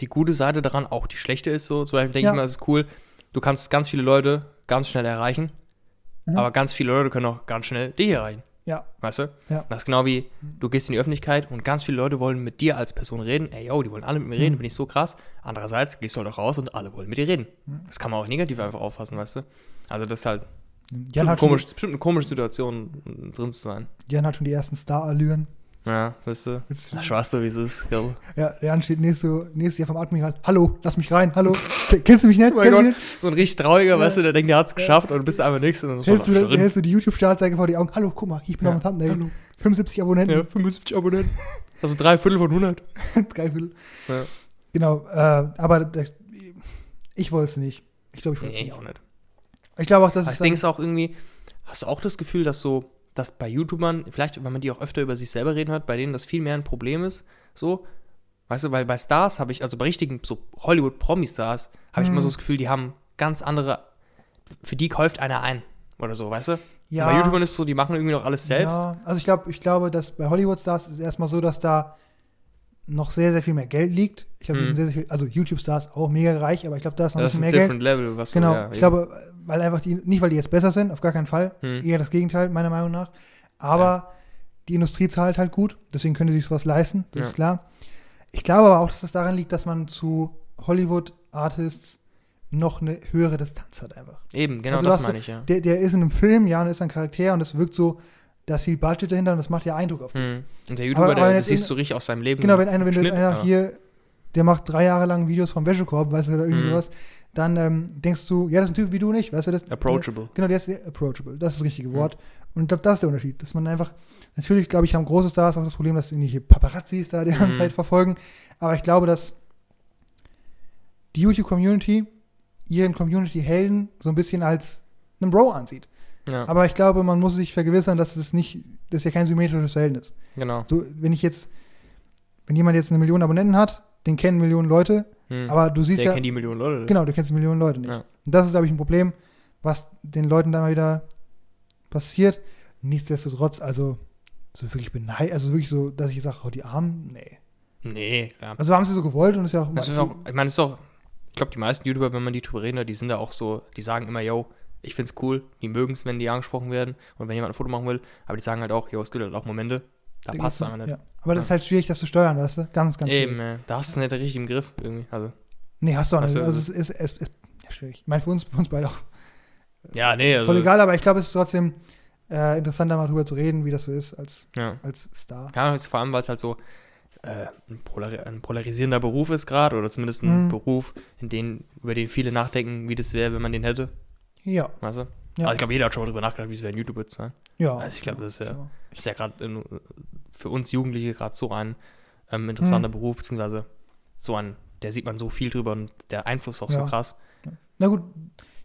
die gute Seite daran auch die schlechte ist. So, zum Beispiel denke Ja. ich mal, es ist cool. Du kannst ganz viele Leute ganz schnell erreichen, Mhm. aber ganz viele Leute können auch ganz schnell dich erreichen. Ja. Weißt du? Ja. Das ist genau wie, du gehst in die Öffentlichkeit und ganz viele Leute wollen mit dir als Person reden. Ey, yo, die wollen alle mit mir reden, Mhm. bin ich so krass. Andererseits gehst du halt auch raus und alle wollen mit dir reden. Mhm. Das kann man auch negativ einfach auffassen, weißt du? Also das ist halt Jan bestimmt, hat, komisch, bestimmt eine komische Situation, drin zu sein. Jan hat schon die ersten Star-Allüren. Ja, weißt du? Jetzt- Na, ich weiß doch, wie es ist, gell? Ja, Jan steht nächste, nächstes Jahr vom Admiral. Hallo, lass mich rein. Hallo. Ke- Kennst du mich nicht? Oh mein du Gott, nicht? so ein richtig trauriger, Ja. weißt du, der denkt, der hat's geschafft und du bist einfach nichts und dann Hältst du, hältst du die YouTube-Startseite vor die Augen? Hallo, guck mal, ich bin Ja. dem Thumbnail. Hallo. 75 Abonnenten. Ja, 75 Abonnenten. Also drei Viertel von 100. <laughs> Drei Viertel. Ja. Genau, äh, aber das, ich wollte es nicht. Ich glaube, ich wollte es Nee, nicht. auch nicht. Ich glaube auch, dass Aber es das Ding ist auch irgendwie, hast du auch das Gefühl, dass so dass bei YouTubern, vielleicht, wenn man die auch öfter über sich selber reden hört, bei denen das viel mehr ein Problem ist. So, weißt du, weil bei Stars habe ich, also bei richtigen so Hollywood-Promi-Stars, habe ich immer Mhm. so das Gefühl, die haben ganz andere, für die kauft einer ein. Oder so, weißt du? Ja. Und bei YouTubern ist es so, die machen irgendwie noch alles selbst. Ja, also ich glaube, ich glaube, dass bei Hollywood-Stars ist es erstmal so, dass da noch sehr, sehr viel mehr Geld liegt. Ich glaube, sind sehr, sehr viel, also YouTube-Stars auch mega reich, aber ich glaube, da ist noch ein das ist bisschen ein mehr Geld. different Level, was Genau, so, ja, ich eben. glaube, weil einfach die, nicht weil die jetzt besser sind, auf gar keinen Fall, Hm. eher das Gegenteil, meiner Meinung nach. Aber die Industrie zahlt halt gut, deswegen können sie sich sowas leisten, das Ja. ist klar. Ich glaube aber auch, dass das daran liegt, dass man zu Hollywood-Artists noch eine höhere Distanz hat einfach. Eben, genau Also du das meine ich, ja. Der, der ist in einem Film, ja, und ist ein Charakter und es wirkt so, da ist viel Budget dahinter und das macht ja Eindruck auf dich. Hm. Und der YouTuber, aber der, das jetzt siehst du richtig aus seinem Leben. Genau, wenn einer, wenn du jetzt einer hier, der macht drei Jahre lang Videos vom Wäschekorb, weißt du, oder irgendwie Mhm. sowas, dann ähm, denkst du, ja, das ist ein Typ wie du nicht, weißt du, das Approachable. Genau, der ist sehr approachable. Das ist das richtige Wort. Und ich glaube, das ist der Unterschied. Dass man einfach, natürlich, glaube ich, haben große Stars auch das Problem, dass irgendwelche Paparazzis da die ganze Mhm. Zeit verfolgen. Aber ich glaube, dass die YouTube-Community ihren Community-Helden so ein bisschen als einen Bro ansieht. Ja, Aber ich glaube, man muss sich vergewissern, dass es nicht, das ist ja kein symmetrisches Verhältnis. genau. So, wenn ich jetzt, wenn jemand jetzt eine Million Abonnenten hat, den kennen Millionen Leute, Hm. aber du siehst der ja, kennt die Millionen Leute. Genau, du kennst die Millionen Leute nicht. Ja. Und das ist, glaube ich, ein Problem, was den Leuten da mal wieder passiert. Nichtsdestotrotz, also so wirklich beneid, also wirklich so, dass ich sage, oh, die Armen, nee. Nee, ja. Also haben sie so gewollt und ist ja auch Das ist auch, ich meine, es ist auch, ich glaube, die meisten YouTuber, wenn man die drüber reden, hört, die sind da auch so, die sagen immer, yo, ich find's cool, die mögen es, wenn die angesprochen werden und wenn jemand ein Foto machen will, aber die sagen halt auch, yo, es gibt halt auch Momente, da da passt es einfach nicht. Ja. Aber das ist halt schwierig, das zu steuern, weißt du? Ganz, ganz Eben, schwierig. äh, da hast du es nicht richtig im Griff, irgendwie. Also, Nee, hast du auch nicht. du- Also es ist, es ist ja, schwierig. Ich meine, für uns, für uns beide auch ja, nee, also, voll egal, aber ich glaube, es ist trotzdem äh, interessant, da mal drüber zu reden, wie das so ist als, Ja. als Star. Ja, jetzt vor allem, weil es halt so äh, ein, polari ein polarisierender Beruf ist gerade, oder zumindest ein Mhm. Beruf, in den, über den viele nachdenken, wie das wäre, wenn man den hätte. Ja, Weißt du? Ja. Also ich glaube, jeder hat schon mal drüber nachgedacht, wie es wäre, ein YouTuber zu sein. ja. Also ich glaube, das ist ja-. Das ist ja gerade für uns Jugendliche gerade so ein ähm, interessanter Mhm. Beruf, beziehungsweise so ein, der sieht man so viel drüber und der Einfluss ist auch Ja. so krass. Na gut,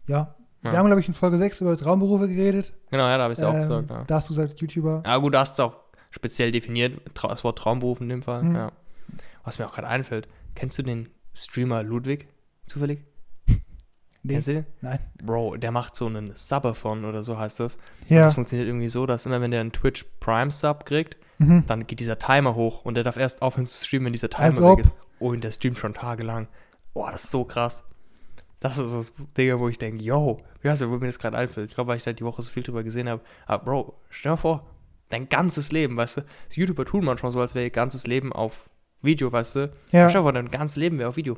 ja. Wir haben, glaube ich, in Folge 6 über Traumberufe geredet. Genau, ja, da habe ich es ja auch Ähm, gesagt. Da hast du gesagt, YouTuber. ja, gut, da hast du auch speziell definiert, das Wort Traumberuf in dem Fall. Ja. Was mir auch gerade einfällt, kennst du den Streamer Ludwig zufällig? Nee. Kennst du? Nein. Bro, der macht so einen Subathon oder so heißt das. Und Ja. Das funktioniert irgendwie so, dass immer wenn der einen Twitch Prime Sub kriegt, Mhm. dann geht dieser Timer hoch und der darf erst aufhören zu streamen, wenn dieser Timer Als weg ob. ist. Oh, und der streamt schon tagelang. Boah, das ist so krass. Das ist das Ding, wo ich denke, yo, wie heißt du, wo mir das gerade einfällt? Ich glaube, weil ich da die Woche so viel drüber gesehen habe. Aber Bro, stell dir vor, dein ganzes Leben, weißt du, die YouTuber tun manchmal so, als wäre ihr ganzes Leben auf Video, weißt du. Ja. Stell dir vor, dein ganzes Leben wäre auf Video.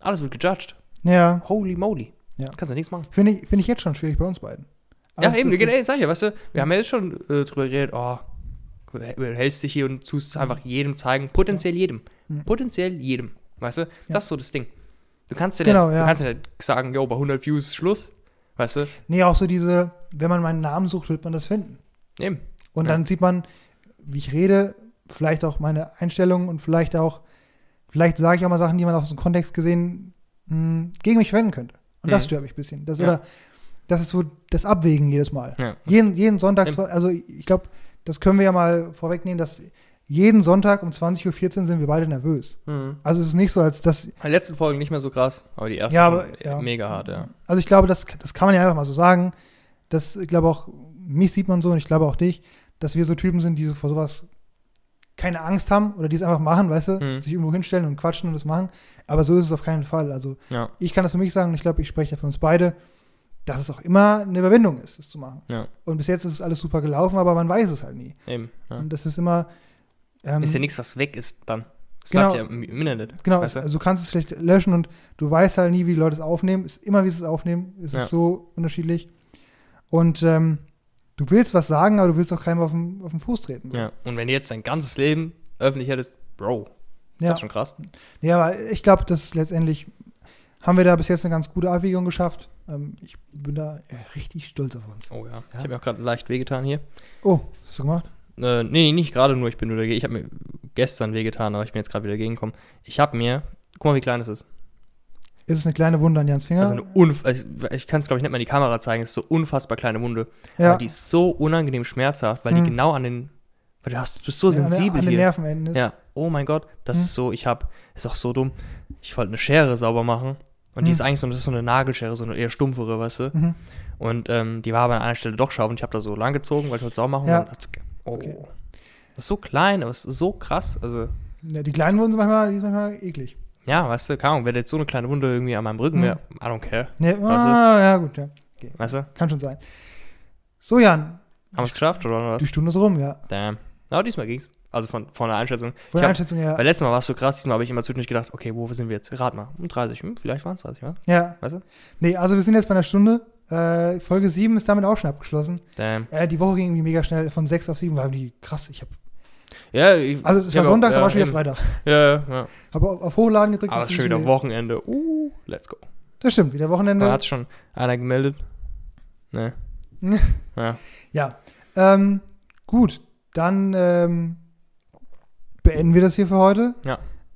Alles wird gejudged. Ja. Holy moly. Ja. Kannst du nichts machen. Finde ich, finde ich jetzt schon schwierig bei uns beiden. Ja, Also eben, das- das, das- ey, sag ich ja, weißt du, wir haben ja jetzt schon äh, drüber geredet, oh, du hältst dich hier und tust es einfach jedem zeigen, potenziell jedem. Mhm. Potenziell jedem, weißt du? Das ist so das Ding. Du kannst ja Genau, nicht, ja. kannst ja nicht sagen, yo, bei 100 Views ist Schluss, weißt du? Nee, auch so diese, wenn man meinen Namen sucht, wird man das finden. Eben. Und Ja. dann sieht man, wie ich rede, vielleicht auch meine Einstellungen und vielleicht auch, vielleicht sage ich auch mal Sachen, die man aus dem Kontext gesehen mh, gegen mich verwenden könnte. Und das Mhm. stört mich ein bisschen. Das, Ja. oder, das ist so das Abwägen jedes Mal. Ja. Jeden, jeden Sonntag, also ich glaube, das können wir ja mal vorwegnehmen, dass jeden Sonntag um 20.14 Uhr sind wir beide nervös. Mhm. Also es ist nicht so, als dass Die letzten Folgen nicht mehr so krass, aber die ersten Ja, aber- waren ja. mega hart, ja. Also ich glaube, das, das kann man ja einfach mal so sagen. Das, ich glaube auch, mich sieht man so und ich glaube auch dich, dass wir so Typen sind, die so vor sowas keine Angst haben oder die es einfach machen, weißt du, Mhm. sich irgendwo hinstellen und quatschen und das machen. Aber so ist es auf keinen Fall. Also Ja. ich kann das für mich sagen und ich glaube, ich spreche ja für uns beide, dass es auch immer eine Überwindung ist, es zu machen. Ja, Und bis jetzt ist es alles super gelaufen, aber man weiß es halt nie. eben. Ja. Und das ist immer. Ähm, Ist ja nichts, was weg ist dann. Es Genau. bleibt ja im, im Internet. Genau, weißt du? also du kannst es schlecht löschen und du weißt halt nie, wie die Leute es aufnehmen. Ist immer, wie sie es aufnehmen. Es Ja. ist so unterschiedlich. Und ähm, du willst was sagen, aber du willst auch keinem auf den, auf den Fuß treten. so. Ja. Und wenn du jetzt dein ganzes Leben öffentlich hättest, Bro, Ja. das ist schon krass. Ja, aber ich glaube, dass letztendlich haben wir da bis jetzt eine ganz gute Abwägung geschafft. Ähm, ich bin da ja, richtig stolz auf uns. Oh ja. Ja. Ich habe mir auch gerade leicht wehgetan hier. Oh, was hast du gemacht? Äh, nee, nicht gerade nur, ich bin nur dagegen. Ich habe mir gestern wehgetan, aber ich bin jetzt gerade wieder gegengekommen. Ich habe mir, guck mal, wie klein es ist. ist es eine kleine Wunde an Jans Finger. Also eine unf ich, ich kann es, glaube ich, nicht mal in die Kamera zeigen. Es ist so unfassbar kleine Wunde. ja, Aber die ist so unangenehm schmerzhaft, weil Hm. die genau an den. Weil du, hast, du bist so ja, an sensibel an den hier. Nervenenden ist. Ja, oh mein Gott, das Hm. ist so, ich hab, ist auch so dumm. Ich wollte eine Schere sauber machen und die Hm. ist eigentlich so, das ist so eine Nagelschere, so eine eher stumpfere, weißt du. Mhm. Und ähm, die war aber an einer Stelle doch scharf und ich habe da so lang gezogen, weil ich wollte sauber machen Ja. oh. Okay. Das ist so klein, aber es ist so krass. Also, Ja, die kleinen Wunden sind manchmal, die sind manchmal eklig. ja, weißt du, keine Ahnung, wenn jetzt so eine kleine Wunde irgendwie an meinem Rücken Hm. wäre, I don't care, Nee, du? ah, ja, gut, ja. weißt du? Haben Kann schon sein. So, Jan, wir es geschafft oder was? die Stunde ist rum, ja. Damn. Aber diesmal ging's. Also von, von der Einschätzung. Von der hab- Einschätzung her. Weil letztes Mal war es so krass, diesmal habe ich immer zwischendurch gedacht, okay, wo sind wir jetzt? Rat mal. Um 30, hm, vielleicht waren es 30, wa? Ja. Weißt du? Nee, also wir sind jetzt bei einer Stunde. Äh, Folge 7 ist damit auch schon abgeschlossen. Damn. Äh, die Woche ging irgendwie mega schnell. Von 6 auf 7 war die krass. Ich hab, Ja, ich, also es war hab Sonntag, auch- da war ja, schon wieder. Freitag. Ja, ja, ja. Habe auf, auf Hochladen gedrückt. Aber es ist schon wieder Wochenende. Uh, let's go. Das stimmt, wieder Wochenende. Da hat schon einer gemeldet. Ne. <laughs> ja. Ja. Ähm, gut, dann ähm, beenden wir das hier für heute.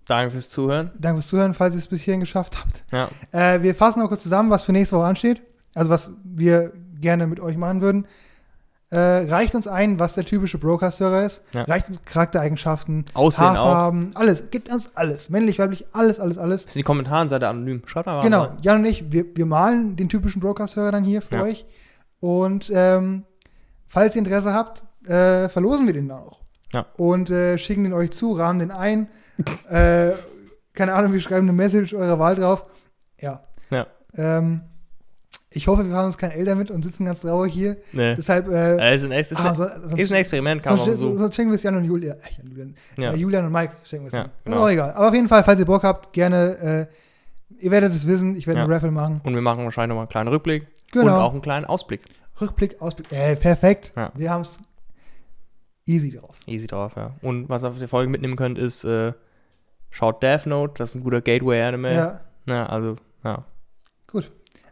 Danke fürs Zuhören. Danke fürs Zuhören, falls ihr es bis hierhin geschafft habt. Ja. Äh, wir fassen noch kurz zusammen, was für nächste Woche ansteht. Also was wir gerne mit euch machen würden. Äh, reicht uns ein, was der typische Broadcast-Hörer ist. Ja. Reicht uns Charaktereigenschaften, Aussehen auch. Haarfarben, alles. Gibt uns alles. Männlich, weiblich, alles, alles, alles. Ist in die Kommentaren seid ihr anonym. Schaut mal Genau, rein. Jan und ich, wir, wir malen den typischen Broadcast-Hörer dann hier für Ja. euch. Und ähm, falls ihr Interesse habt, äh, verlosen wir den dann auch. Ja. Und äh, schicken den euch zu, rahmen den ein. <laughs> äh, keine Ahnung, wir schreiben eine Message eurer Wahl drauf. Ja. Ja. Ähm, ich hoffe, wir fahren uns kein Eltern mit und sitzen ganz traurig hier. Nee. Deshalb, äh, Äh, ist, ein, ist, ist, ah, so, ist sonst, ein Experiment, kann man sonst, so. sonst schenken wir es Jan und Julian. Äh, Julian, Ja. äh, Julian und Mike schenken wir es Ja, dann. genau. Ist auch egal. Aber auf jeden Fall, falls ihr Bock habt, gerne, äh, ihr werdet es wissen, ich werde Ja. einen Raffle machen. Und wir machen wahrscheinlich nochmal einen kleinen Rückblick. Genau. Und auch einen kleinen Ausblick. Rückblick, Ausblick. Äh, perfekt. Ja. Wir haben es easy drauf. Easy drauf, ja. Und was ihr auf der Folge mitnehmen könnt, ist, äh, schaut Death Note, das ist ein guter Gateway-Anime. Ja, Ja, also, ja. gut.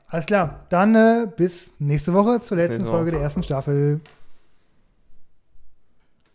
Alles klar. Dann äh, bis nächste Woche zur letzten Woche. Folge der ersten Staffel.